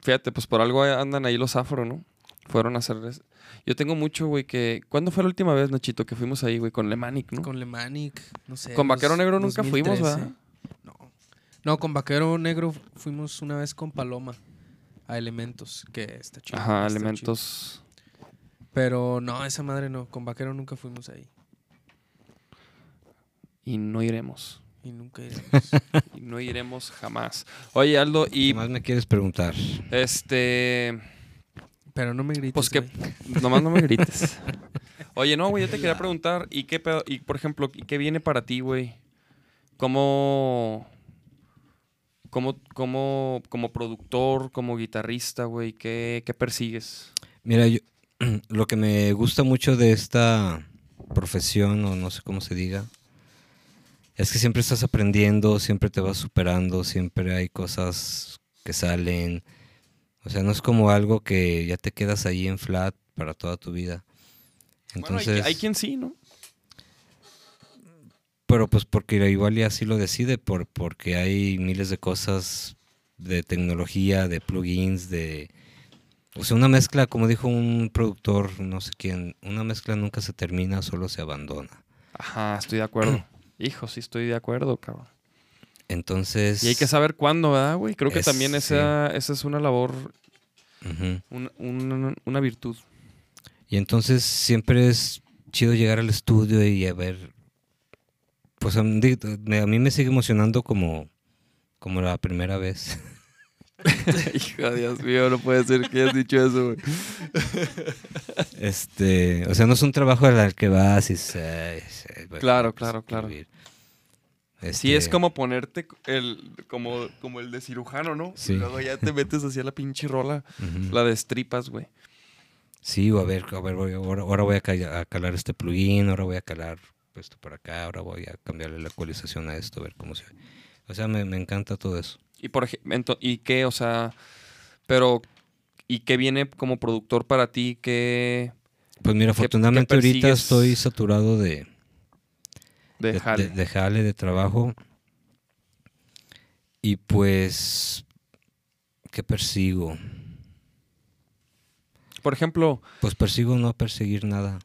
fíjate, pues por algo andan ahí los afro, ¿no? Fueron a hacerles... Yo tengo mucho, güey, que... ¿Cuándo fue la última vez, Nachito, que fuimos ahí, güey? Con Lemanic, ¿no? Con, Con Lemanic, no sé. Vaquero dos- Negro nunca fuimos, 2013. ¿verdad? No. No, con Vaquero Negro fuimos una vez con Paloma a Elementos, que está chido. Ajá, está elementos... chido. Pero no, esa madre no. Con Vaquero nunca fuimos ahí. Y no iremos. Y nunca iremos. Y no iremos jamás. Oye, Aldo, ¿Qué y más me quieres preguntar? este... Pero no me grites. Pues que güey. nomás no me grites. Oye, no, güey, yo te quería preguntar, ¿y qué pedo? Y por ejemplo, ¿y ¿qué viene para ti, güey? ¿Cómo, cómo, cómo, como productor, como guitarrista, güey, qué, qué persigues? Mira, yo, lo que me gusta mucho de esta profesión, o no sé cómo se diga, es que siempre estás aprendiendo, siempre te vas superando, siempre hay cosas que salen. O sea, no es como algo que ya te quedas ahí en flat para toda tu vida. Entonces, bueno, hay, hay quien sí, ¿no? Pero pues porque igual ya así lo decide, por, porque hay miles de cosas de tecnología, de plugins, de... O sea, una mezcla, como dijo un productor, no sé quién, una mezcla nunca se termina, solo se abandona. Ajá, estoy de acuerdo. Hijo, sí estoy de acuerdo, cabrón. Entonces... Y hay que saber cuándo, ¿verdad, güey? Creo que Es- también esa, esa es una labor, un- una virtud. Y entonces siempre es chido llegar al estudio y a ver... Pues a mí, me- a mí me sigue emocionando como, como la primera vez. Hijo, Dios mío, no puede ser que hayas dicho eso, güey. Este, o sea, no es un trabajo al que vas y se, se- bueno, Claro, pues, claro, claro. escribir. Sí, es Este, como ponerte el, como, como el de cirujano, ¿no? Sí. Y luego ya te metes hacia la pinche rola, la de estripas, güey. Sí, o a ver, a ver, voy- ahora, ahora voy a calar este plugin, ahora voy a calar esto por acá, ahora voy a cambiarle la actualización a esto, a ver cómo se ve. O sea, me, me encanta todo eso. Y por ejemplo, ¿y qué? O sea, pero, ¿y qué viene como productor para ti? ¿Qué Pues mira, ¿Qué- afortunadamente qué ahorita estoy saturado de, de de, jale? de- de jale, de trabajo. Y pues, ¿qué persigo? Por ejemplo, Pues persigo no perseguir nada.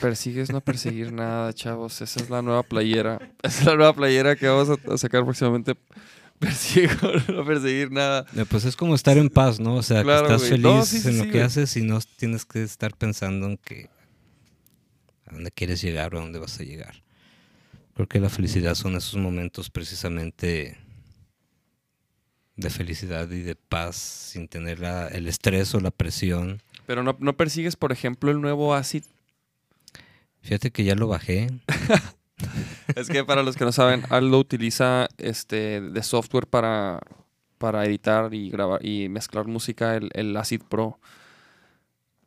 Persigues no perseguir nada, chavos. Esa es la nueva playera. Esa es la nueva playera que vamos a, a sacar próximamente. Persigo no perseguir nada. Eh, Pues es como estar en paz, ¿no? O sea, Claro, que estás güey. feliz No, sí, sí, en lo sí, que güey. haces y no tienes que estar pensando en que a dónde quieres llegar o a dónde vas a llegar. Creo que la felicidad son esos momentos precisamente de felicidad y de paz sin tener la- el estrés o la presión. Pero no, no persigues, por ejemplo, el nuevo Acid. Fíjate que ya lo bajé. Es que para los que no saben, Aldo utiliza este de software para, para editar y grabar y mezclar música, el, el Acid Pro.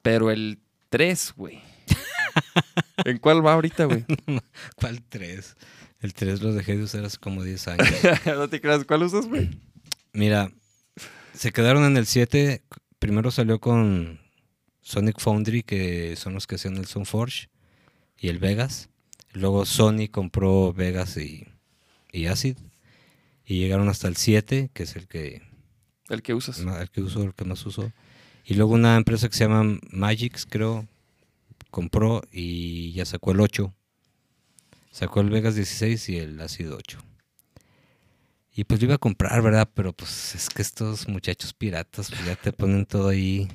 Pero el 3, güey. ¿En cuál va ahorita, güey? ¿Cuál 3? El 3 lo dejé de usar hace como 10 años. no te creas, ¿cuál usas, güey? Mira, se quedaron en el 7. Primero salió con Sonic Foundry, que son los que hacían el Soundforge, y el Vegas. Luego Sony compró Vegas y, y Acid. Y llegaron hasta el 7, que es el que, El que usas. el que uso, el que más uso. Y luego una empresa que se llama Magix, creo, compró y ya sacó el 8. Sacó el Vegas 16 y el Acid 8. Y pues lo iba a comprar, ¿verdad? Pero pues es que estos muchachos piratas pues, ya te ponen todo ahí.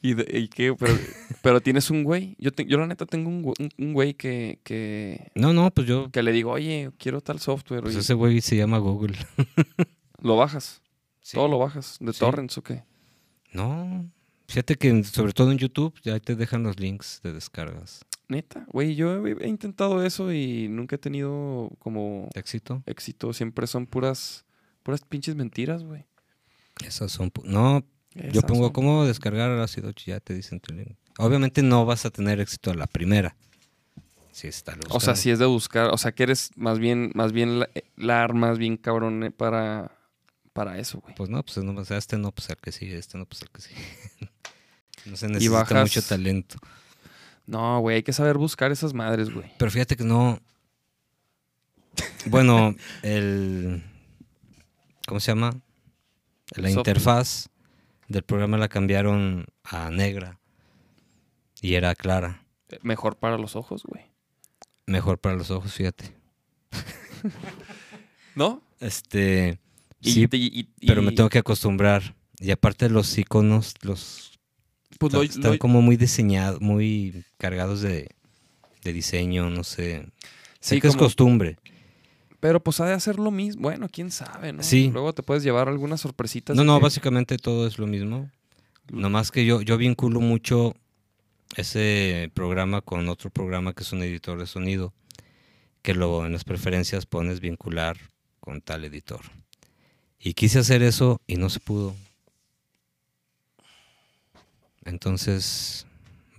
¿Y, de- y qué? Pero, pero tienes un güey. Yo, te- yo la neta tengo un, güey- un- un güey que, que, No, no, pues yo... que le digo, oye, quiero tal software. Pues y ese güey se llama Google. Lo bajas. Sí. Todo lo bajas. ¿De Sí. torrents o qué? No. Fíjate que sobre todo en YouTube ya te dejan los links de descargas. Neta, güey, yo he, intentado eso y nunca he tenido como ¿De éxito? éxito. Siempre son puras, puras pinches mentiras, güey. Esas son... pu- Yo pongo cómo descargar ácido, ya te dicen. tu link. Obviamente no vas a tener éxito a la primera. Si está O sea, si es de buscar, o sea, que eres más bien, más bien la, la armas bien cabrón eh, para, para eso, güey. Pues no, pues no, o sea, este no, pues el que sigue, este no, pues el que sigue. no se necesita bajas- mucho talento. No, güey, hay que saber buscar esas madres, güey. Pero fíjate que no. Bueno, el. ¿Cómo se llama? La software. interfaz del programa la cambiaron a negra. Y era clara. Mejor para los ojos, güey. Mejor para los ojos, fíjate. ¿No? Este. Y- sí, y- y- pero me tengo que acostumbrar. Y aparte los iconos, los pues lo- están lo- como muy diseñados, muy cargados de, de diseño, no sé. Sé Sí, que es costumbre. Pero pues ha de hacer lo mismo. Bueno, quién sabe, ¿no? Sí. Luego te puedes llevar algunas sorpresitas. No, no, que- básicamente todo es lo mismo. Nomás que yo, yo vinculo mucho ese programa con otro programa que es un editor de sonido, que lo en las preferencias pones vincular con tal editor. Y quise hacer eso y no se pudo. Entonces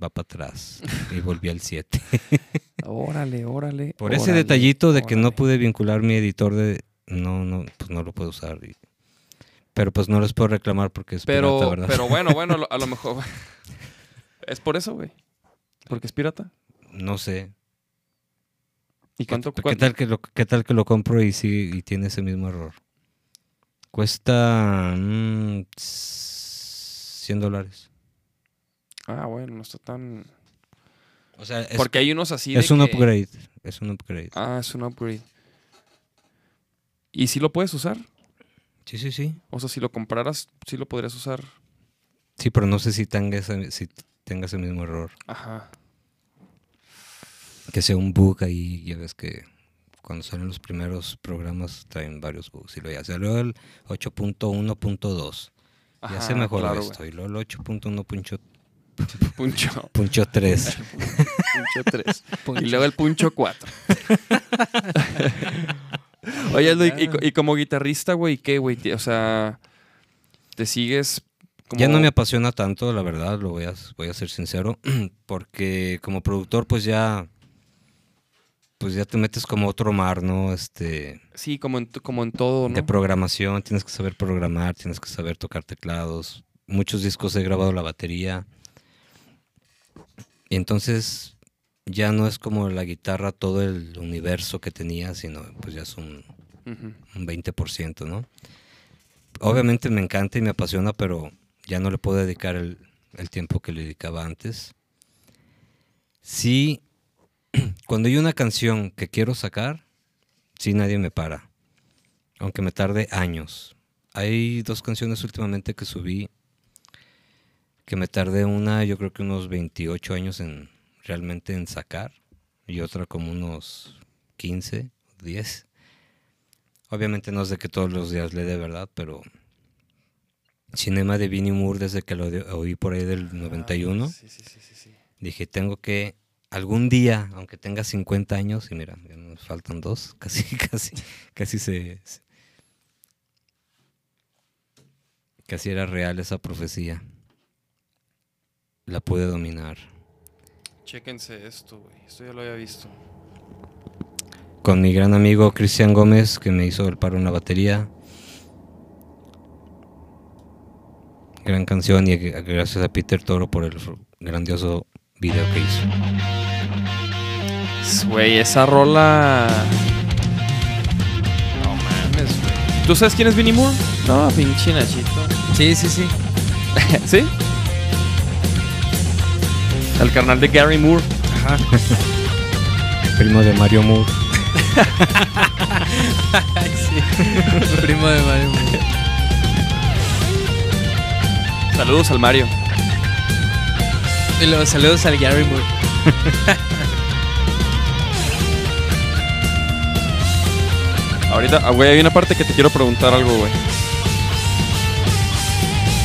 va para atrás y volví al 7. Órale, órale. Por ese detallito de que no pude vincular mi editor de no no pues no lo puedo usar. y- pero pues no les puedo reclamar porque es Pero, pirata, ¿verdad? pero bueno, bueno, a lo- a lo mejor. es por eso, güey. Porque es pirata. no sé. ¿Y cuánto ¿Qué, cuánto? tal que lo, qué tal que lo compro y sigue y tiene ese mismo error? Cuesta mm, 100 dólares. Ah, bueno, no está tan. O sea, es, Porque hay unos así de. es un que- upgrade. Es un upgrade. Ah, es un upgrade. ¿Y si lo puedes usar? Sí, sí, sí. O sea, si lo compraras, sí lo podrías usar. Sí, pero no sé si tenga ese, si tenga ese mismo error. Ajá. Que sea un bug ahí, ya ves que cuando salen los primeros programas traen varios bugs. Y luego ya salió el 8.1.2. Ya se mejoró claro, esto. Y luego el 8.1.3. güey. Puncho. Puncho 3. Y luego el puncho 4. Oye, y, y co- y como guitarrista, güey, ¿qué, güey? O sea, ¿te sigues como... Ya no me apasiona tanto, la verdad, lo voy a, voy a ser sincero, porque como productor pues ya pues ya te metes como otro mar, ¿no? Este Sí, como en, como en todo, ¿no? de programación, tienes que saber programar, tienes que saber tocar teclados. Muchos discos he grabado la batería. Y entonces ya no es como la guitarra todo el universo que tenía, sino pues ya es un, Ujú. un 20%, ¿no? Obviamente me encanta y me apasiona, pero ya no le puedo dedicar el, el tiempo que le dedicaba antes. Sí, cuando hay una canción que quiero sacar, sí nadie me para, aunque me tarde años. Hay dos canciones últimamente que subí que me tardé una, yo creo que unos 28 años en realmente en sacar y otra como unos 15, 10. Obviamente no es de que todos los días le dé verdad, pero Cinema de Vinnie Moore desde que lo de- oí por ahí del 91, Ah, Sí, sí, sí, sí, sí. dije, tengo que algún día, aunque tenga 50 años, y mira, ya nos faltan dos, casi, casi, casi se... se- Casi era real esa profecía. La pude dominar. Chéquense esto, güey. Esto ya lo había visto. Con mi gran amigo Cristian Gómez, que me hizo el paro en la batería. Gran canción y gracias a Peter Toro por el grandioso video que hizo. Güey, esa rola... No mames, güey. ¿Tú sabes quién es Vinnie Moore? No, pinche Nachito. Sí, sí, sí. ¿Sí? El carnal de Gary Moore. Primo de Mario Moore. Ay, sí. Primo de Mario. Saludos al Mario. Y los saludos al Gary Moore. Ahorita, ah, güey, hay una parte que te quiero preguntar algo, güey.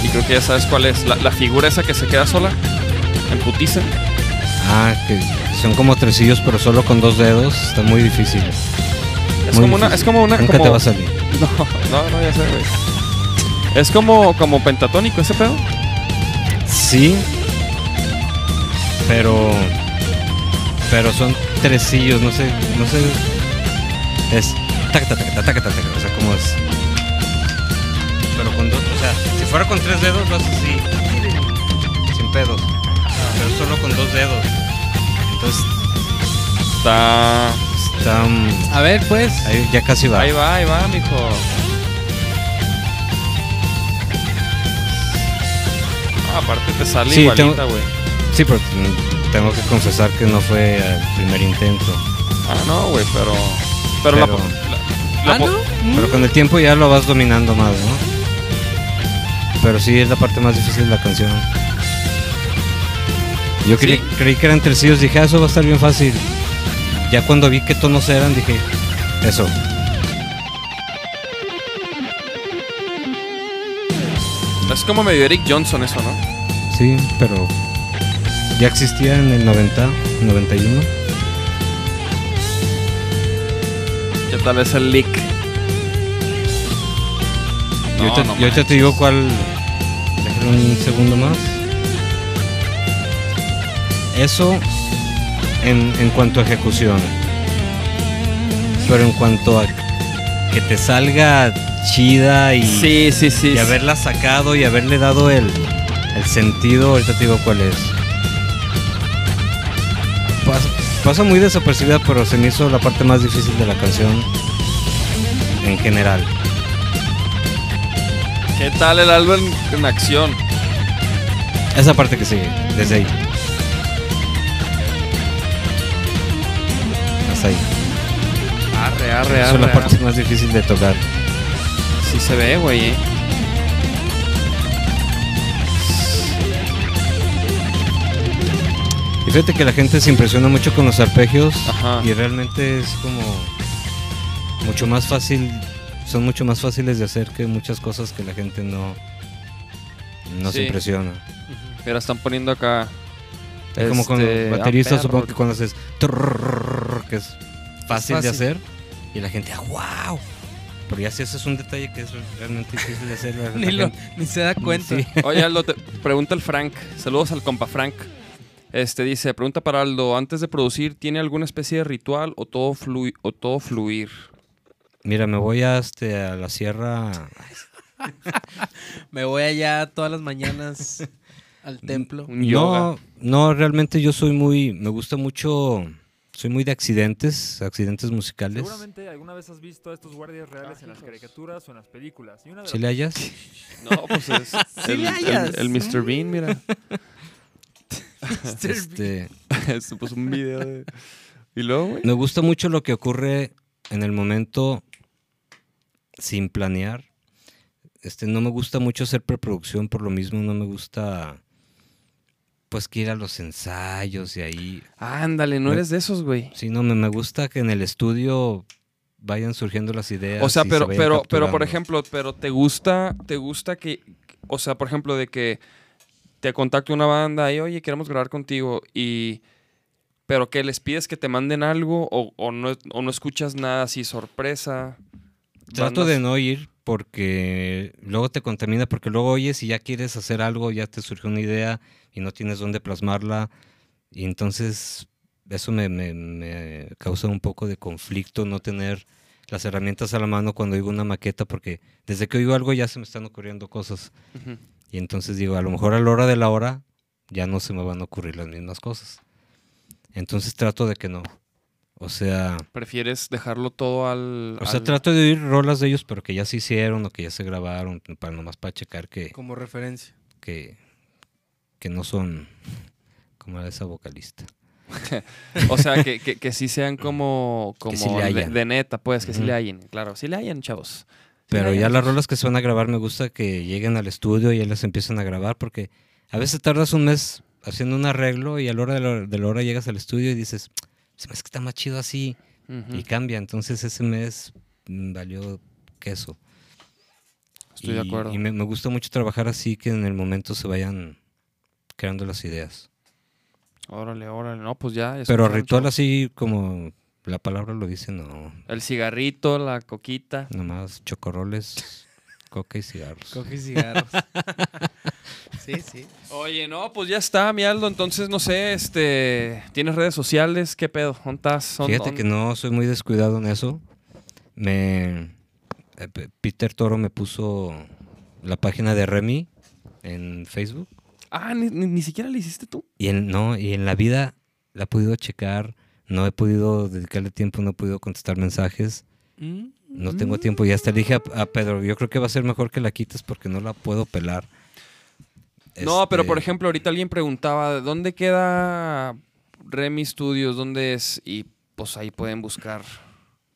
Y creo que ya sabes cuál es. La, la figura esa que se queda sola. En putiza. Ah, que son como tresillos, pero solo con dos dedos. Está muy difícil. Es Muy como una, es como una. Nunca como- te va a salir. No, no, no, ya sé, güey. Es como, como pentatónico ese pedo. Sí. Pero. Pero son tresillos, no sé. No sé. Es. O sea, como es. Pero con dos. O sea, si fuera con tres dedos, lo haces así. Sin pedos. Pero solo con dos dedos. Entonces, Está. está. mm, A ver, pues. ahí ya casi va. Ahí va, ahí va, mijo. Ah, aparte te sale Sí, igualita, tengo- güey. Sí, pero tengo que confesar que no fue el primer intento. Ah, no, güey, pero. Pero, la, Pero- la- la Ah. Pero con el tiempo ya lo vas dominando más, ¿no? Pero sí es la parte más difícil de la canción. Yo creí, Sí. creí que eran tresillos, dije, ah, eso va a estar bien fácil. Ya cuando vi qué tonos eran, dije, eso. Es como medio Eric Johnson eso, ¿no? Sí, pero ya existía en el 90, 91. ¿Qué tal es el leak? y No, ahorita, no y ahorita te digo cuál. Déjame un segundo más. Eso en, en cuanto a ejecución. Pero en cuanto a que te salga chida y, Sí, sí, sí. y haberla sacado y haberle dado el, el sentido, ahorita te digo cuál es. Pasa, pasa muy desapercibida, pero se me hizo la parte más difícil de la canción en general. ¿Qué tal el álbum en acción? Esa parte que sigue, desde ahí. Ahí. Arre, arre, arre. es la parte arre. más difícil de tocar. Sí se ve, güey, eh. Y fíjate que la gente se impresiona mucho con los arpegios Ajá. y realmente es como mucho más fácil, son mucho más fáciles de hacer que muchas cosas que la gente no, no se impresiona. Mira, están poniendo acá. Es como con este, los bateristas, supongo que cuando haces que es fácil, de fácil. hacer y la gente, ah, wow. Pero ya si haces un detalle que es realmente difícil de hacer, Ni, lo- ni se da cuenta. Sí. Oye, Aldo, te pregunta el Frank. Saludos al compa Frank. Este dice, pregunta para Aldo, antes de producir, ¿tiene alguna especie de ritual o todo, flui- o todo fluir? Mira, me voy a, este, a la sierra. Me voy allá todas las mañanas al templo. Un yoga. No, no, realmente yo soy muy, me gusta mucho, soy muy de accidentes, accidentes musicales. Seguramente alguna vez has visto a estos guardias reales en las caricaturas o en las películas. Y una de ¿Sí las le hallas? No, pues es el, le el- hallas. el Mr. Bean, mira. Este, Se puso un video de... ¿Y luego, güey? me gusta mucho lo que ocurre en el momento sin planear. Este, no me gusta mucho hacer preproducción, por lo mismo no me gusta pues que ir a los ensayos y ahí. Ándale, no Me- eres de esos, güey. Sí, no, me, me gusta que en el estudio vayan surgiendo las ideas. O sea, se pero, pero, pero, por ejemplo, pero te gusta, te gusta que, o sea, por ejemplo, de que te contacte una banda y, oye, queremos grabar contigo y, pero que les pides que te manden algo o, o no, o no escuchas nada así, sorpresa. Trato Bandas- de no ir porque luego te contamina, porque luego oyes y ya quieres hacer algo, ya te surgió una idea y no tienes dónde plasmarla. Y entonces eso me, me- me causa un poco de conflicto no tener las herramientas a la mano cuando oigo una maqueta, porque desde que oigo algo ya se me están ocurriendo cosas. Ujú. Y entonces digo, a lo mejor a la hora de la hora ya no se me van a ocurrir las mismas cosas. Entonces trato de que no. O sea, Prefieres dejarlo todo al... o sea, al- trato de oír rolas de ellos, pero que ya se hicieron o que ya se grabaron, para nomás para checar que, Como referencia. que, que no son como esa vocalista. O sea, que, que, que sí sean como, como sí de, neta, pues, que sí Ujú. le hayan. Claro, sí le hayan, chavos. Sí Pero ya hayan, las chavos. rolas que se van a grabar me gusta que lleguen al estudio y ya las empiezan a grabar porque a veces tardas un mes haciendo un arreglo y a la hora de la, de la hora llegas al estudio y dices, se me hace que está más chido así y cambia. Entonces ese mes mm, valió queso. Estoy y, de acuerdo. Y me, me gusta mucho trabajar así que en el momento se vayan creando las ideas. Órale, órale. No, pues ya. Pero ritual así como la palabra lo dice, no. El cigarrito, la coquita. Nomás chocorroles Coca y cigarros. Coge cigarros. sí, sí. Oye, no, pues ya está, mi Aldo. Entonces, no sé, este. ¿Tienes redes sociales? ¿Qué pedo? ¿Dónde estás? ¿Dónde- Fíjate que no soy muy descuidado en eso. Me eh, Peter Toro me puso la página de Remy en Facebook Ah, ni, ni- ni siquiera le hiciste tú. y en no y en la vida la he podido checar, no he podido dedicarle tiempo, no he podido contestar mensajes, Mm, no tengo tiempo y hasta le dije a, a Pedro, yo creo que va a ser mejor que la quites porque no la puedo pelar. No, pero Este, por ejemplo, ahorita alguien preguntaba, ¿dónde queda Remy Studios? ¿Dónde es? Y pues ahí pueden buscar.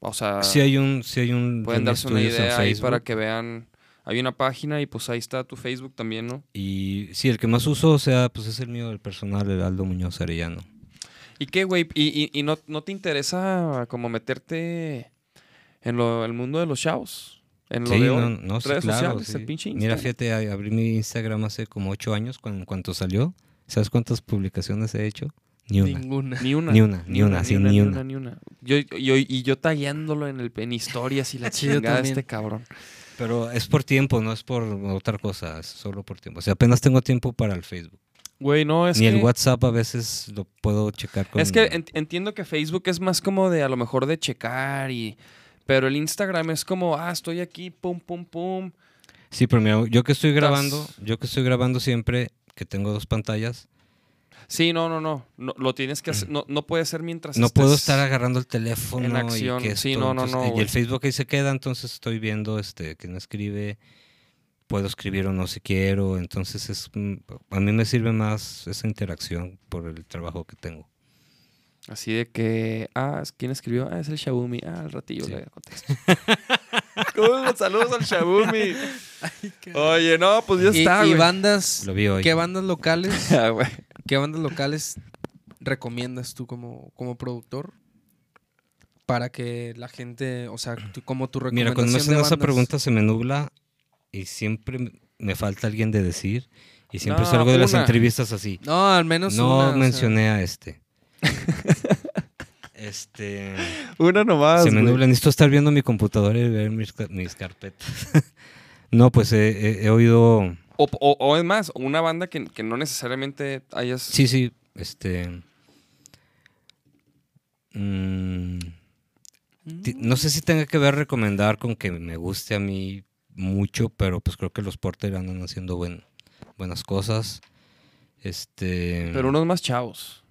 O sea, sí hay un sí hay un pueden Remy darse una Studios en idea ahí para que vean. Hay una página y pues ahí está tu Facebook también, ¿no? Y sí, el que más uso, o sea, pues es el mío, el personal, el Aldo Muñoz Arellano. ¿Y qué, güey? ¿Y, y, y no, no te interesa como meterte en lo, el mundo de los shows? En lo Sí, de no, no, sí, redes claro, sociales, sí. el pinche Mira, fíjate, abrí mi Instagram hace como ocho años cuando, cuando salió. ¿Sabes cuántas publicaciones he hecho? Ni una. Ninguna. Ni una. Ni una, ni una, sí, ni una. ni una. Yo, yo- y yo tagueándolo en, el, en historias y la Sí, chingada de este cabrón. Pero es por tiempo, no es por otra cosa, es solo por tiempo. O sea, apenas tengo tiempo para el Facebook. Güey, no, es Ni que... el WhatsApp a veces lo puedo checar con... Es que en- entiendo que Facebook es más como de a lo mejor de checar y... Pero el Instagram es como, ah, estoy aquí, pum, pum, pum. Sí, pero mira, yo que estoy grabando, yo que estoy grabando siempre, que tengo dos pantallas, Sí, no, no, no. no lo tienes que hacer. No, no puede ser mientras no puedo estar agarrando el teléfono en y que Sí, esto, no, no, entonces, no, Y el Facebook ahí se queda, entonces estoy viendo este quién escribe, puedo escribir o no si quiero, entonces es mm, a mí me sirve más esa interacción por el trabajo que tengo. Así de que, ah, ¿quién escribió? Ah, es el Xiaomi. Ah, al ratillo Sí. le contesto. Cool, Saludos al Xiaomi. Oye, no, pues ya Y, está, y güey. bandas, Lo vi hoy. ¿qué bandas locales, Ah, güey. Qué bandas locales recomiendas tú como, como productor? Para que la gente, o sea, tú- como tu Mira, recomendación cuando me hacen esa pregunta se me nubla y siempre me falta alguien de decir y siempre No, salgo de las entrevistas así. No, al menos No una, o sea, mencioné a este. este Una nomás. se me güey. nubla, necesito estar viendo mi computadora y ver mis, mis carpetas. no, pues he, he- he oído. O, o- o es más, una banda que, que no necesariamente hayas. Sí, sí, este. mm, no sé si tenga que ver recomendar con que me guste a mí mucho, pero pues creo que los Porter andan haciendo buen, buenas cosas. Este. Pero unos más chavos.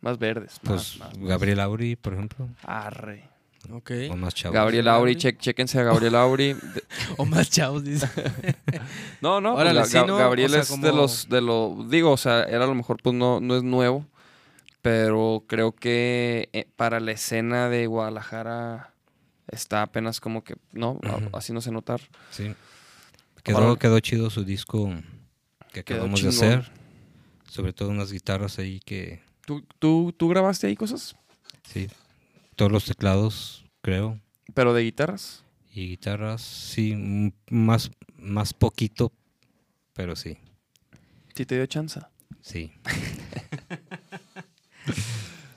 Más verdes. Pues más, más, más. Gabriel Auri, por ejemplo. Arre. Ok. O más chavos. Gabriel Auri, che- chéquense a Gabriel Auri. De- O más chavos, dice. No, no, pues, Órale, Ga- sí, Ga- ¿no? Gabriel O sea, es de como- los, de lo, digo, o sea, era a lo mejor pues no, no es nuevo, pero creo que eh, para la escena de Guadalajara está apenas como que, no, A- Ujú. así no se notar. Sí. Quedó, quedó chido su disco que acabamos de hacer. Sobre todo unas guitarras ahí que, ¿Tú, tú, tú grabaste ahí cosas? sí, todos los teclados, creo. Pero de guitarras. Y guitarras, sí, más, más poquito, pero sí, Sí te dio chance. sí.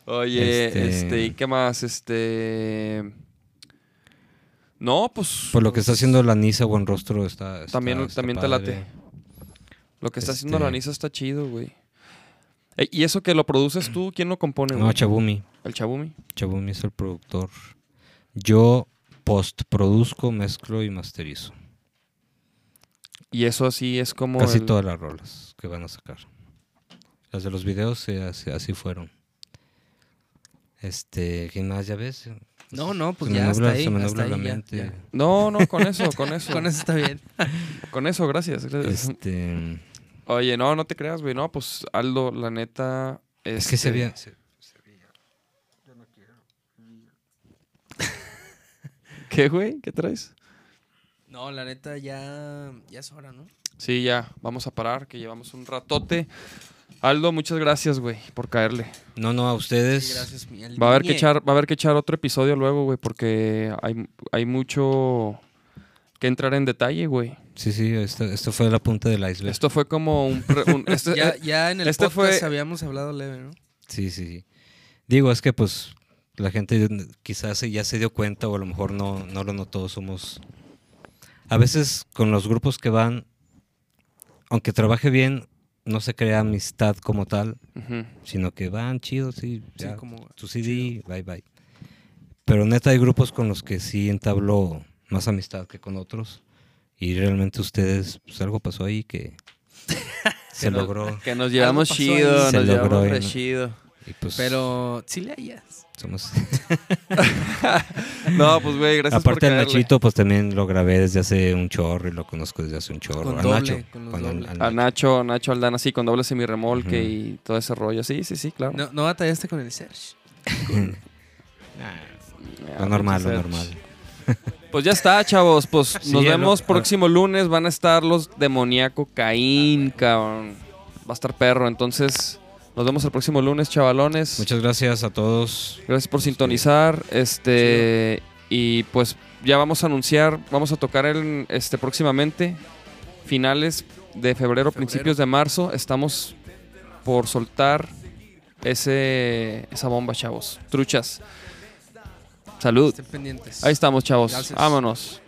Oye, Este- este, ¿y qué más? Este... No, pues... Por lo que está pues, haciendo la Nisa Buen Rostro está, está- También, está también te late. Lo que está haciendo la Este- Nisa está chido, güey. Eh, ¿Y eso que lo produces tú? ¿Quién lo compone, No, güey? Chabumi. El Chabumi. Chabumi es el productor. Yo postproduzco, mezclo y masterizo. Y eso así es como... Casi el- todas las rolas que van a sacar. Las de los videos eh, así, así fueron. Este, ¿qué más ya ves? No, no, pues se me ya nubla, hasta ahí. se me hasta la ya, ya. No, no, con eso, con eso. Con eso está bien. Con eso, gracias. gracias. Este, Oye, no, no te creas, güey. No, pues Aldo, la neta... es que se este, veía. se- ¿Qué, güey? ¿Qué traes? No, la neta ya, ya es hora, ¿no? Sí, ya, vamos a parar, que llevamos un ratote. Aldo, muchas gracias, güey, por caerle. No, no, a ustedes. Sí, gracias, mi Va a haber que echar, va a haber que echar otro episodio luego, güey, porque hay, hay mucho que entrar en detalle, güey. Sí, sí, esto, esto fue la punta del iceberg. Esto fue como un, pre- un- este- Ya, eh, ya en el este podcast fue- habíamos hablado leve, ¿no? Sí, sí, sí. Digo, es que pues la gente quizás ya se dio cuenta o a lo mejor no, no lo notó. Somos A veces con los grupos que van, aunque trabaje bien, no se crea amistad como tal, sino que van chidos y Sí, ya, como tu CD, bye bye. Pero neta hay grupos con los que sí entabló más amistad que con otros. Y realmente ustedes, pues algo pasó ahí que se logró. Que nos llevamos chido, nos llevamos logró, re ¿no? chido. Pues Pero sí le hayas. somos... No, pues güey, gracias por Aparte el caerle. Nachito, pues también lo grabé desde hace un chorro y lo conozco desde hace un chorro. Con a doble, Nacho. con los con el- doble. al A Nacho, Nacho Aldana, sí, con doble semirremolque Ujú. y todo ese rollo. Sí, sí, sí, claro. ¿No, no batallaste con el Serge? Ya, Lo normal, lo normal. Pues ya está, chavos. Pues Sí, nos vemos lo- próximo lunes. Van a estar los demoníaco Caín, cabrón. Va a estar perro. Entonces, nos vemos el próximo lunes, chavalones. Muchas gracias a todos. Gracias por sintonizar. Este. Y pues ya vamos a anunciar, vamos a tocar el, este próximamente. Finales de febrero, principios de marzo. Estamos por soltar ese, esa bomba, chavos. Truchas. Salud. Estén pendientes. Ahí estamos, chavos. Gracias. Vámonos.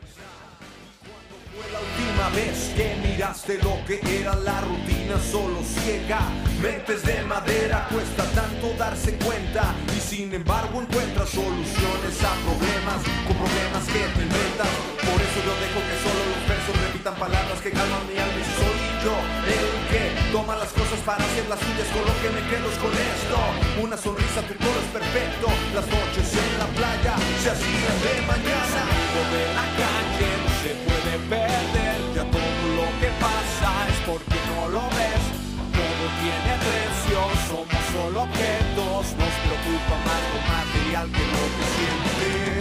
Fue la última vez que miraste lo que era la rutina solo ciega. Mentes de madera cuesta tanto darse cuenta y sin embargo encuentras soluciones a problemas con problemas que te inventas. Por eso yo dejo que solo los versos repitan palabras que calman mi alma y soy yo el que toma las cosas para hacer las suyas con lo que me quedo con esto. Una sonrisa, tu todo es perfecto. Las noches en la playa se hacían de mañana. Lo de la calle no se puede perder. Ya todo lo que pasa es porque no lo ves. Todo tiene precio, somos solo objetos. Nos preocupa más lo material que lo que siente.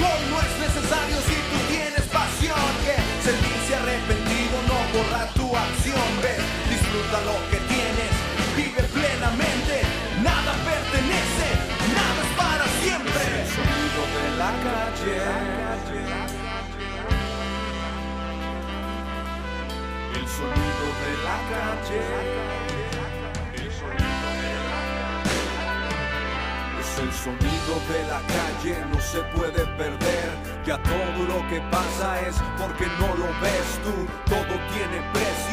lo que tienes, vive plenamente, nada pertenece, nada es para siempre. El sonido de la calle. El sonido de la calle. Es el sonido de la calle, no se puede perder. Ya todo lo que pasa es porque no lo ves tú. Todo tiene precio,